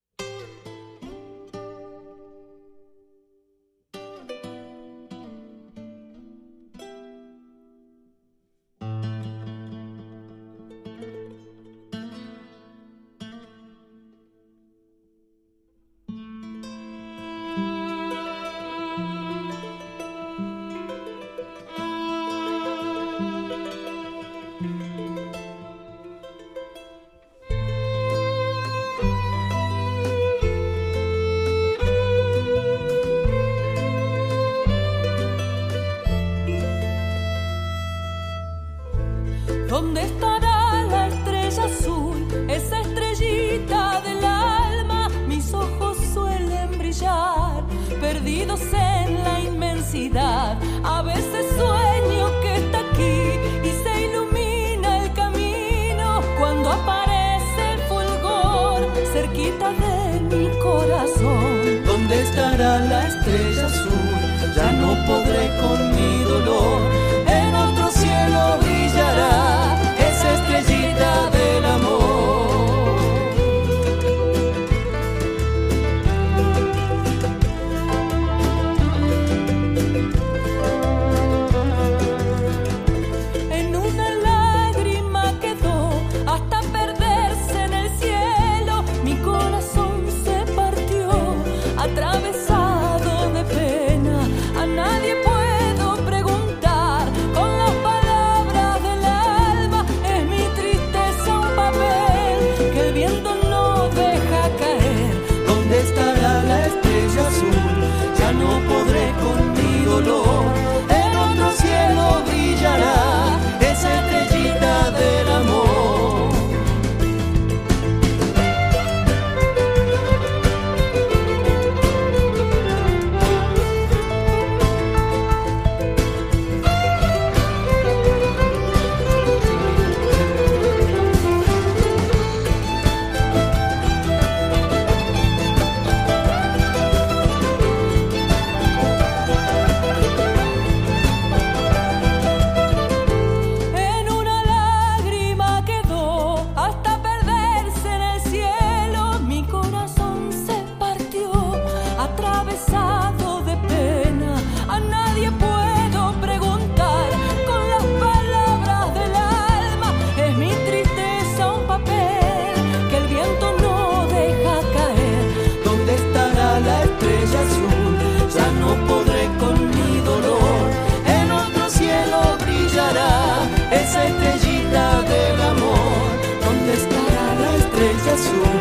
esa estrellita del amor? ¿Dónde estará la estrella azul?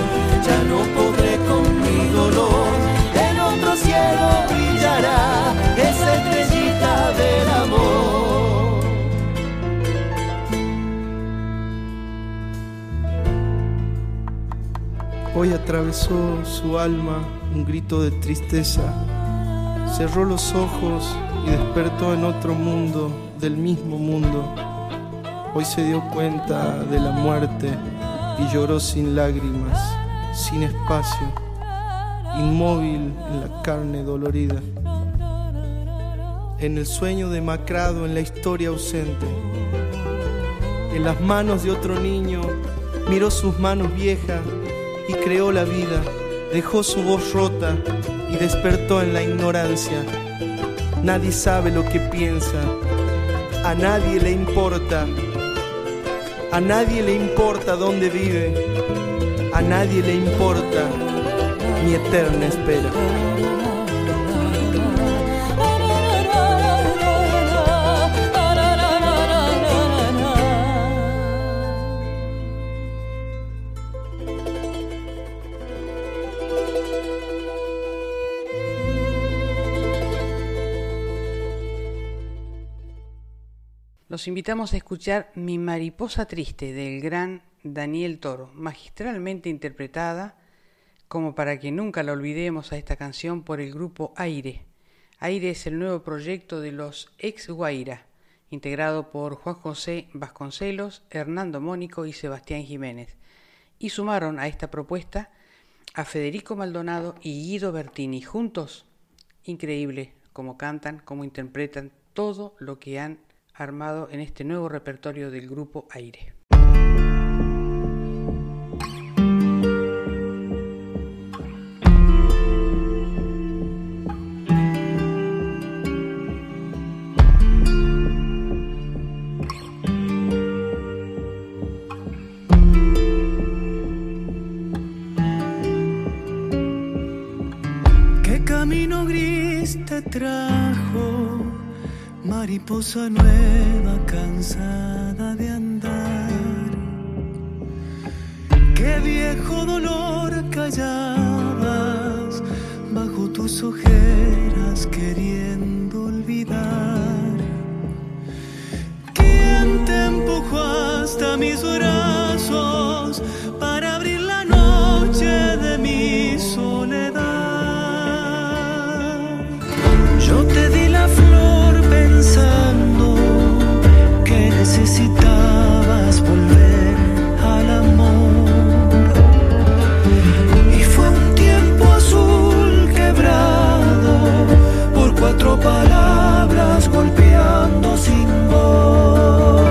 Ya no podré con mi dolor. En otro cielo brillará esa estrellita del amor. Hoy atravesó su alma un grito de tristeza. Cerró los ojos y despertó en otro mundo, del mismo mundo Hoy se dio cuenta de la muerte y lloró sin lágrimas, sin espacio, inmóvil en la carne dolorida. En el sueño demacrado, en la historia ausente. En las manos de otro niño, miró sus manos viejas y creó la vida, dejó su voz rota y despertó en la ignorancia. Nadie sabe lo que piensa, a nadie le importa a nadie le importa dónde vive, a nadie le importa mi eterna espera. Los invitamos a escuchar Mi mariposa triste del gran Daniel Toro, magistralmente interpretada, como para que nunca la olvidemos a esta canción por el grupo Aire. Aire es el nuevo proyecto de los ex Guaira, integrado por Juan José Vasconcelos, Hernando Mónico y Sebastián Jiménez, y sumaron a esta propuesta a Federico Maldonado y Guido Bertini. Juntos, increíble cómo cantan, cómo interpretan todo lo que han armado en este nuevo repertorio del grupo Aire. ¿Qué camino gris te trajo? Mariposa nueva, cansada de andar. Qué viejo dolor callabas bajo tus ojeras queriendo olvidar. ¿Quién te empujó hasta mis brazos para abrir la noche de mi soledad? Yo te di la flor pensando que necesitabas volver al amor. Y fue un tiempo azul quebrado por cuatro palabras golpeando sin voz.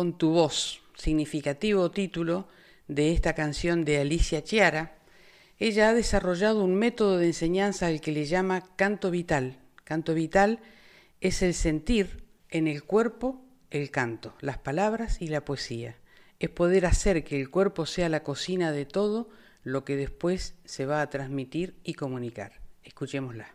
Con tu voz, significativo título de esta canción de Alicia Chiara, ella ha desarrollado un método de enseñanza al que le llama canto vital. Canto vital es el sentir en el cuerpo el canto, las palabras y la poesía. Es poder hacer que el cuerpo sea la cocina de todo lo que después se va a transmitir y comunicar. Escuchémosla.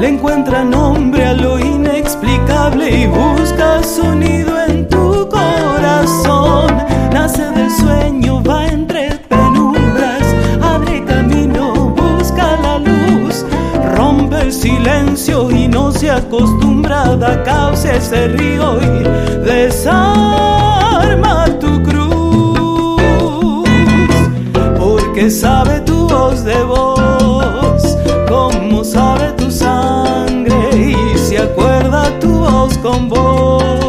le encuentra nombre a lo inexplicable y busca su nido en tu corazón. Nace del sueño, va entre penumbras, abre camino, busca la luz, rompe el silencio y no se acostumbra a causa ese río y desarma tu cruz, porque sabe tu voz de voz. com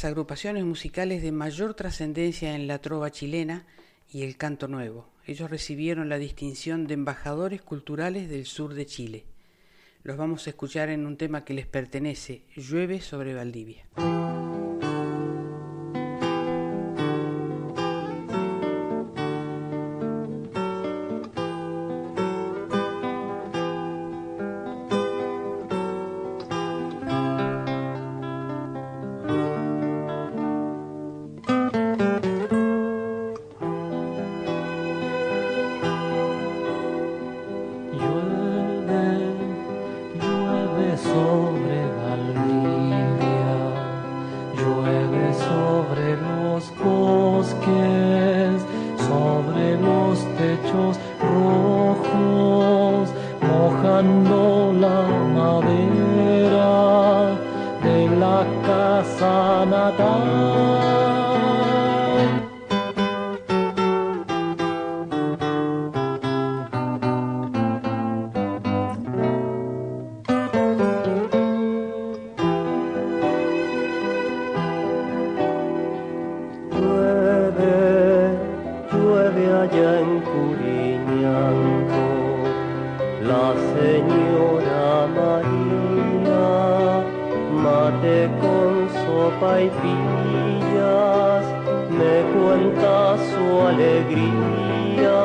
las agrupaciones musicales de mayor trascendencia en la trova chilena y el canto nuevo. Ellos recibieron la distinción de embajadores culturales del sur de Chile. Los vamos a escuchar en un tema que les pertenece, Llueve sobre Valdivia. sopa y pillas, me cuenta su alegría.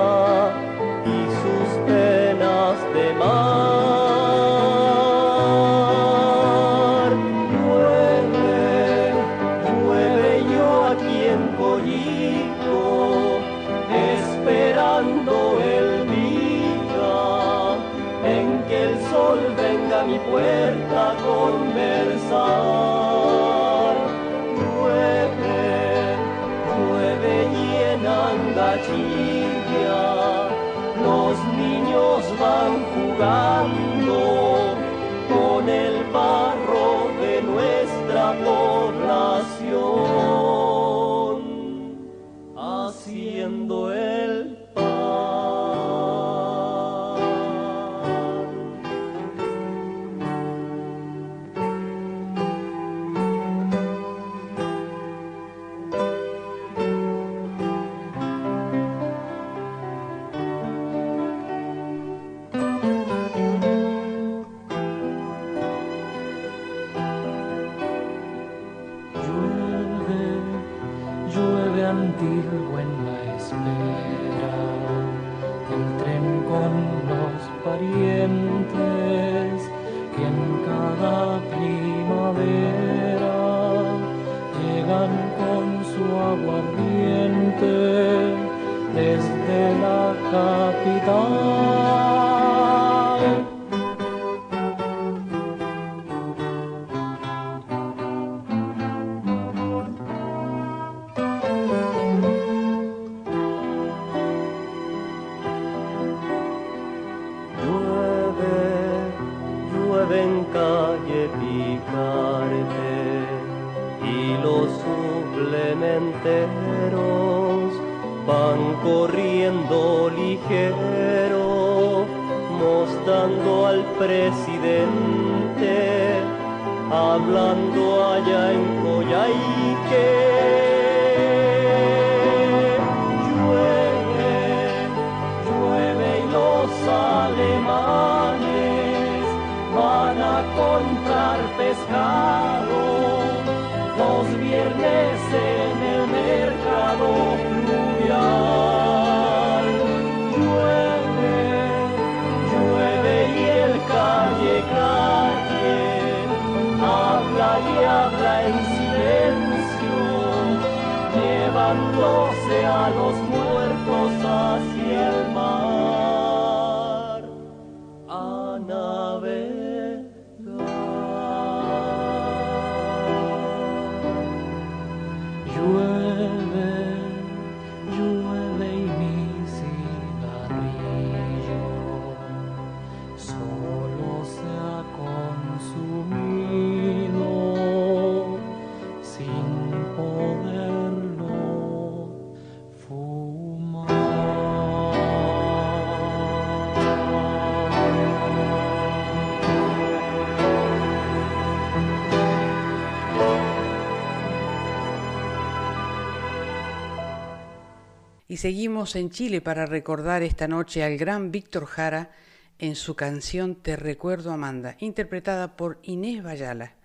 Seguimos en Chile para recordar esta noche al gran Víctor Jara en su canción Te recuerdo Amanda, interpretada por Inés Bayala.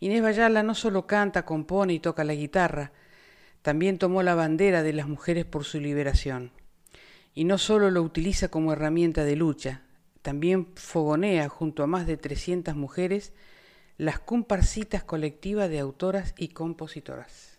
Inés Bayala no solo canta, compone y toca la guitarra, también tomó la bandera de las mujeres por su liberación. Y no solo lo utiliza como herramienta de lucha, también fogonea junto a más de 300 mujeres las comparsitas colectivas de autoras y compositoras.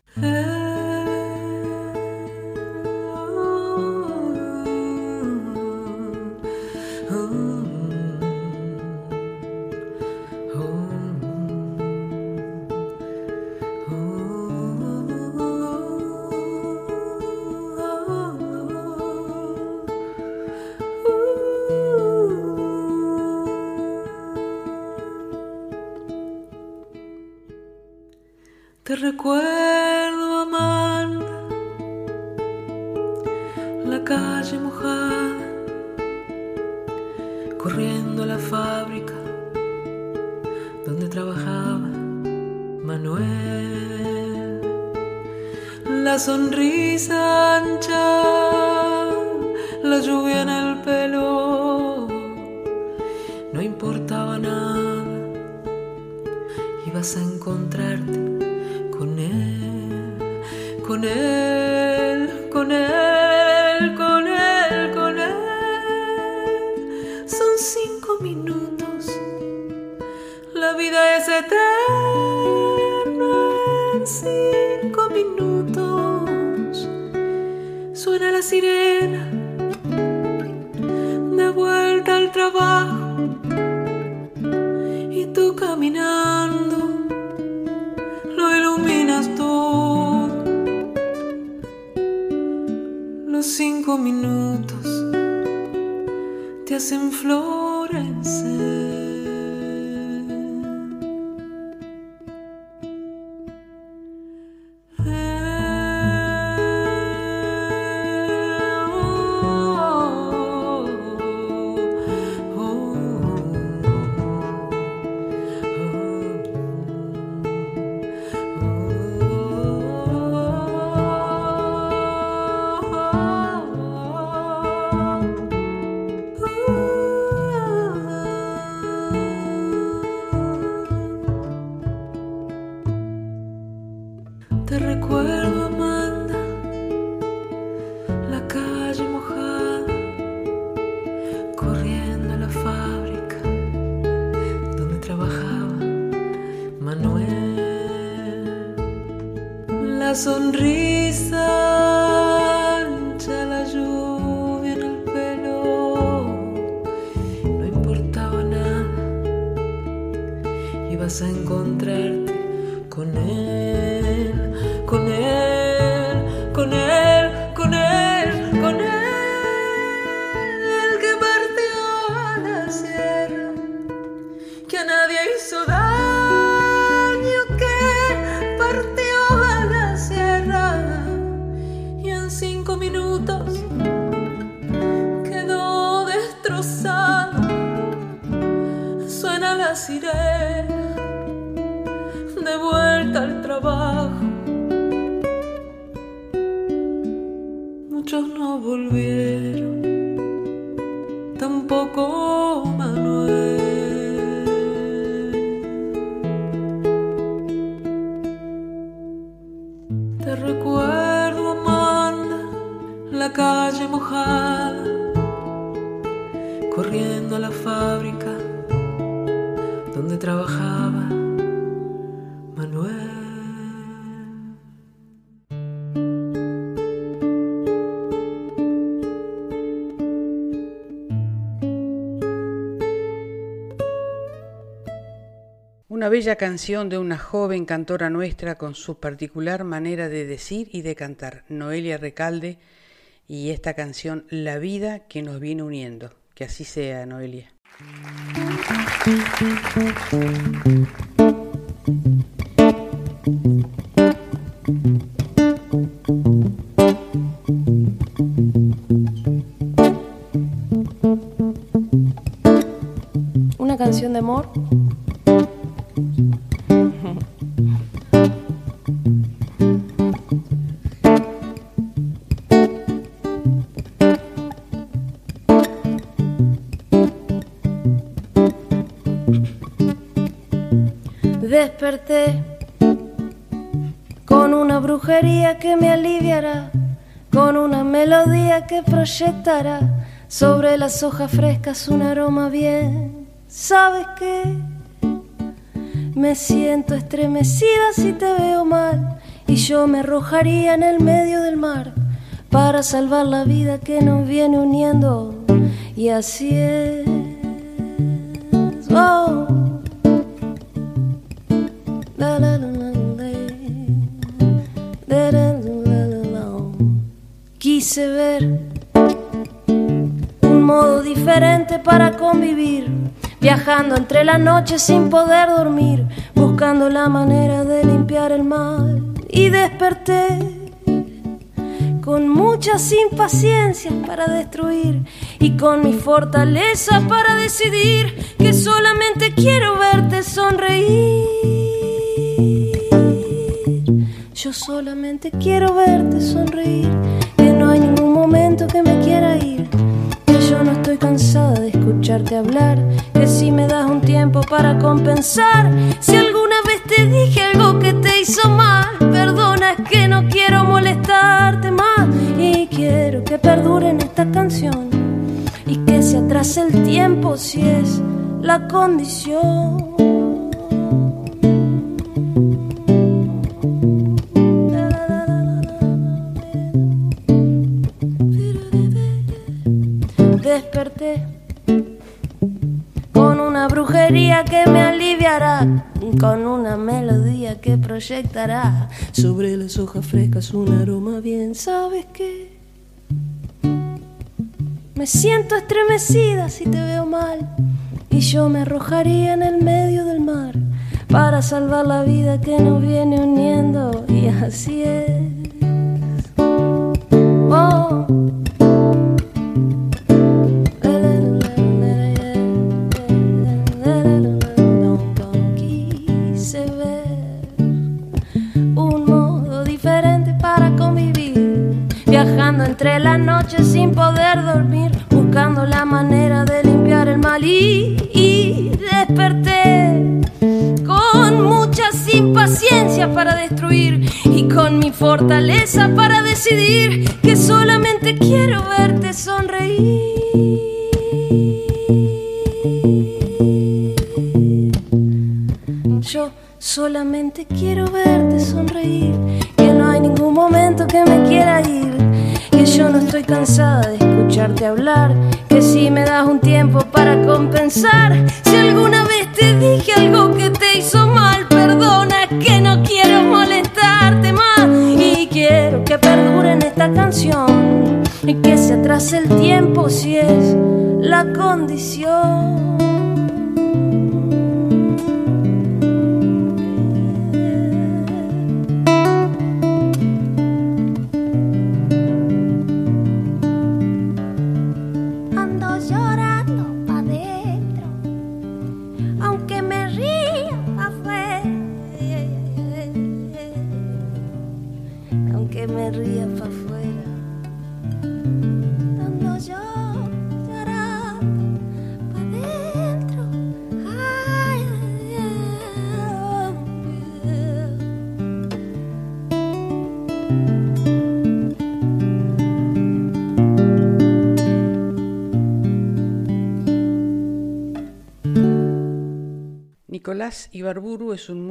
Suena la sirena de vuelta al trabajo. Muchos no volvieron, tampoco Manuel. Te recuerdo, Amanda, la calle mojada, corriendo a la fábrica trabajaba Manuel. Una bella canción de una joven cantora nuestra con su particular manera de decir y de cantar, Noelia Recalde, y esta canción La vida que nos viene uniendo. Que así sea, Noelia. Una las hojas frescas un aroma bien. ¿Sabes qué? Me siento estremecida si te veo mal y yo me arrojaría en el medio del mar para salvar la vida que nos viene uniendo y así es. Quise ver diferente para convivir, viajando entre la noche sin poder dormir, buscando la manera de limpiar el mal y desperté con muchas impaciencias para destruir y con mi fortaleza para decidir que solamente quiero verte sonreír. Yo solamente quiero verte sonreír, que no hay ningún momento que me quiera ir, yo no estoy cansada de escucharte hablar, que si me das un tiempo para compensar, si alguna vez te dije algo que te hizo mal, perdona es que no quiero molestarte más y quiero que perdure en esta canción y que se atrase el tiempo si es la condición. Con una brujería que me aliviará, con una melodía que proyectará sobre las hojas frescas un aroma bien. ¿Sabes qué? Me siento estremecida si te veo mal y yo me arrojaría en el medio del mar para salvar la vida que nos viene uniendo y así es.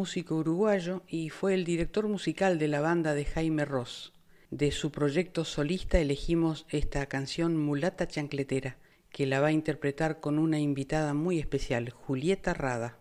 Músico uruguayo y fue el director musical de la banda de Jaime Ross. De su proyecto solista elegimos esta canción Mulata Chancletera, que la va a interpretar con una invitada muy especial, Julieta Rada.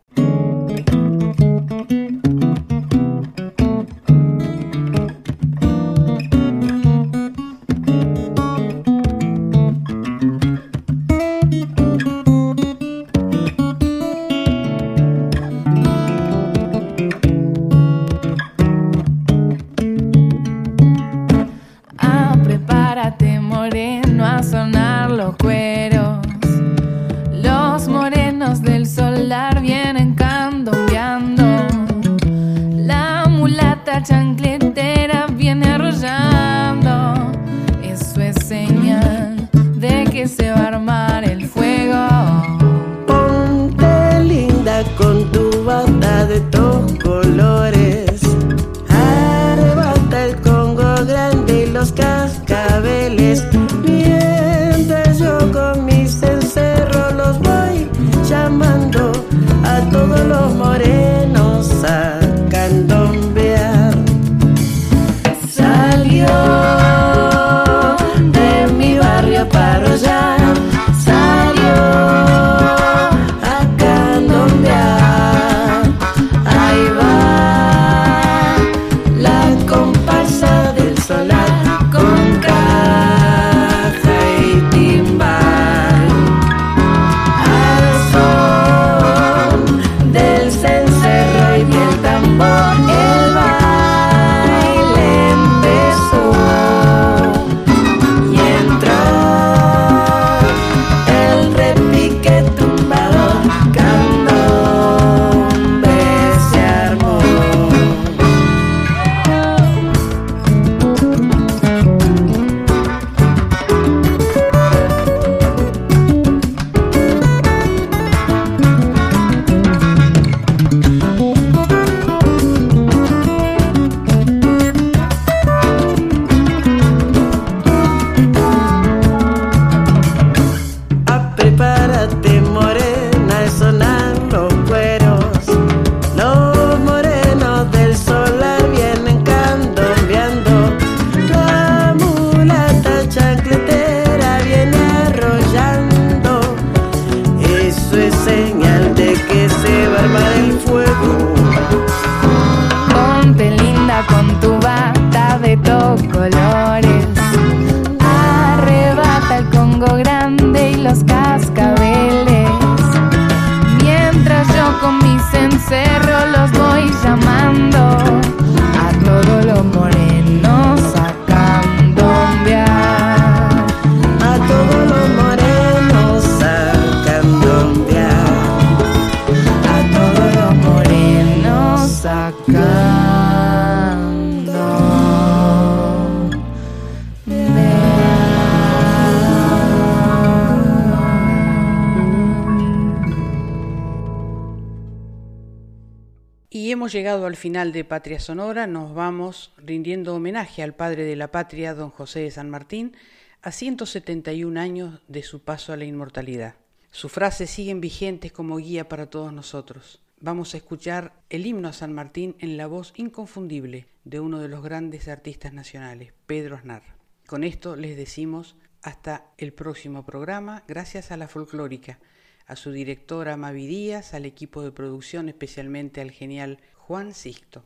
Final de Patria Sonora, nos vamos rindiendo homenaje al padre de la patria, don José de San Martín, a 171 años de su paso a la inmortalidad. Sus frases siguen vigentes como guía para todos nosotros. Vamos a escuchar el himno a San Martín en la voz inconfundible de uno de los grandes artistas nacionales, Pedro Aznar. Con esto les decimos hasta el próximo programa, gracias a la folclórica a su directora Mavi Díaz, al equipo de producción, especialmente al genial Juan Sisto,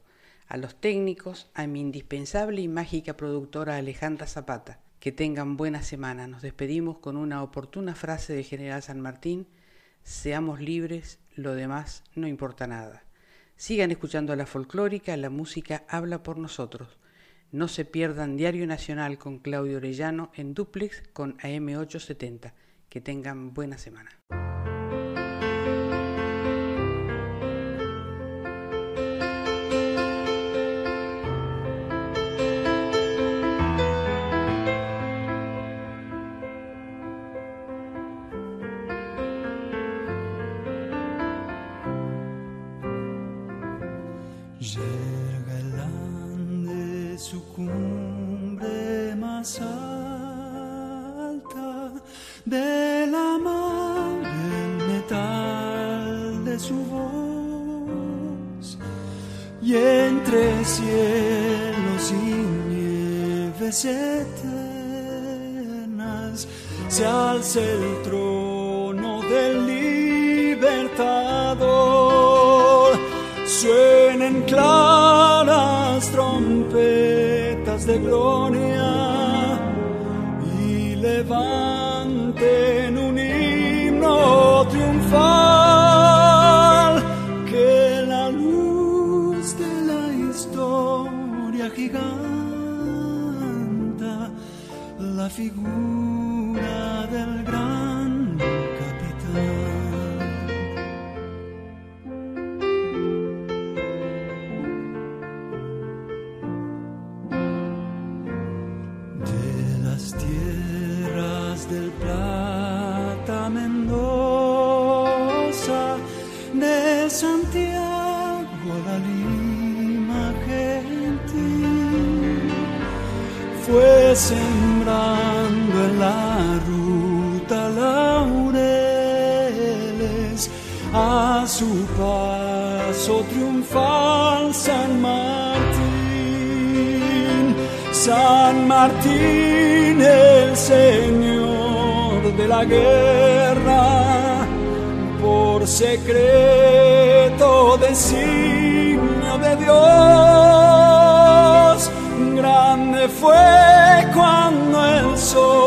a los técnicos, a mi indispensable y mágica productora Alejandra Zapata. Que tengan buena semana. Nos despedimos con una oportuna frase del general San Martín, seamos libres, lo demás no importa nada. Sigan escuchando la folclórica, la música habla por nosotros. No se pierdan Diario Nacional con Claudio Orellano en duplex con AM870. Que tengan buena semana. De la mar el metal de su voz. Y entre cielos y nieves eternas se alza el trono del libertador. Suenen claras trompetas de gloria y Martín el Señor de la guerra, por secreto designio de Dios, grande fue cuando el sol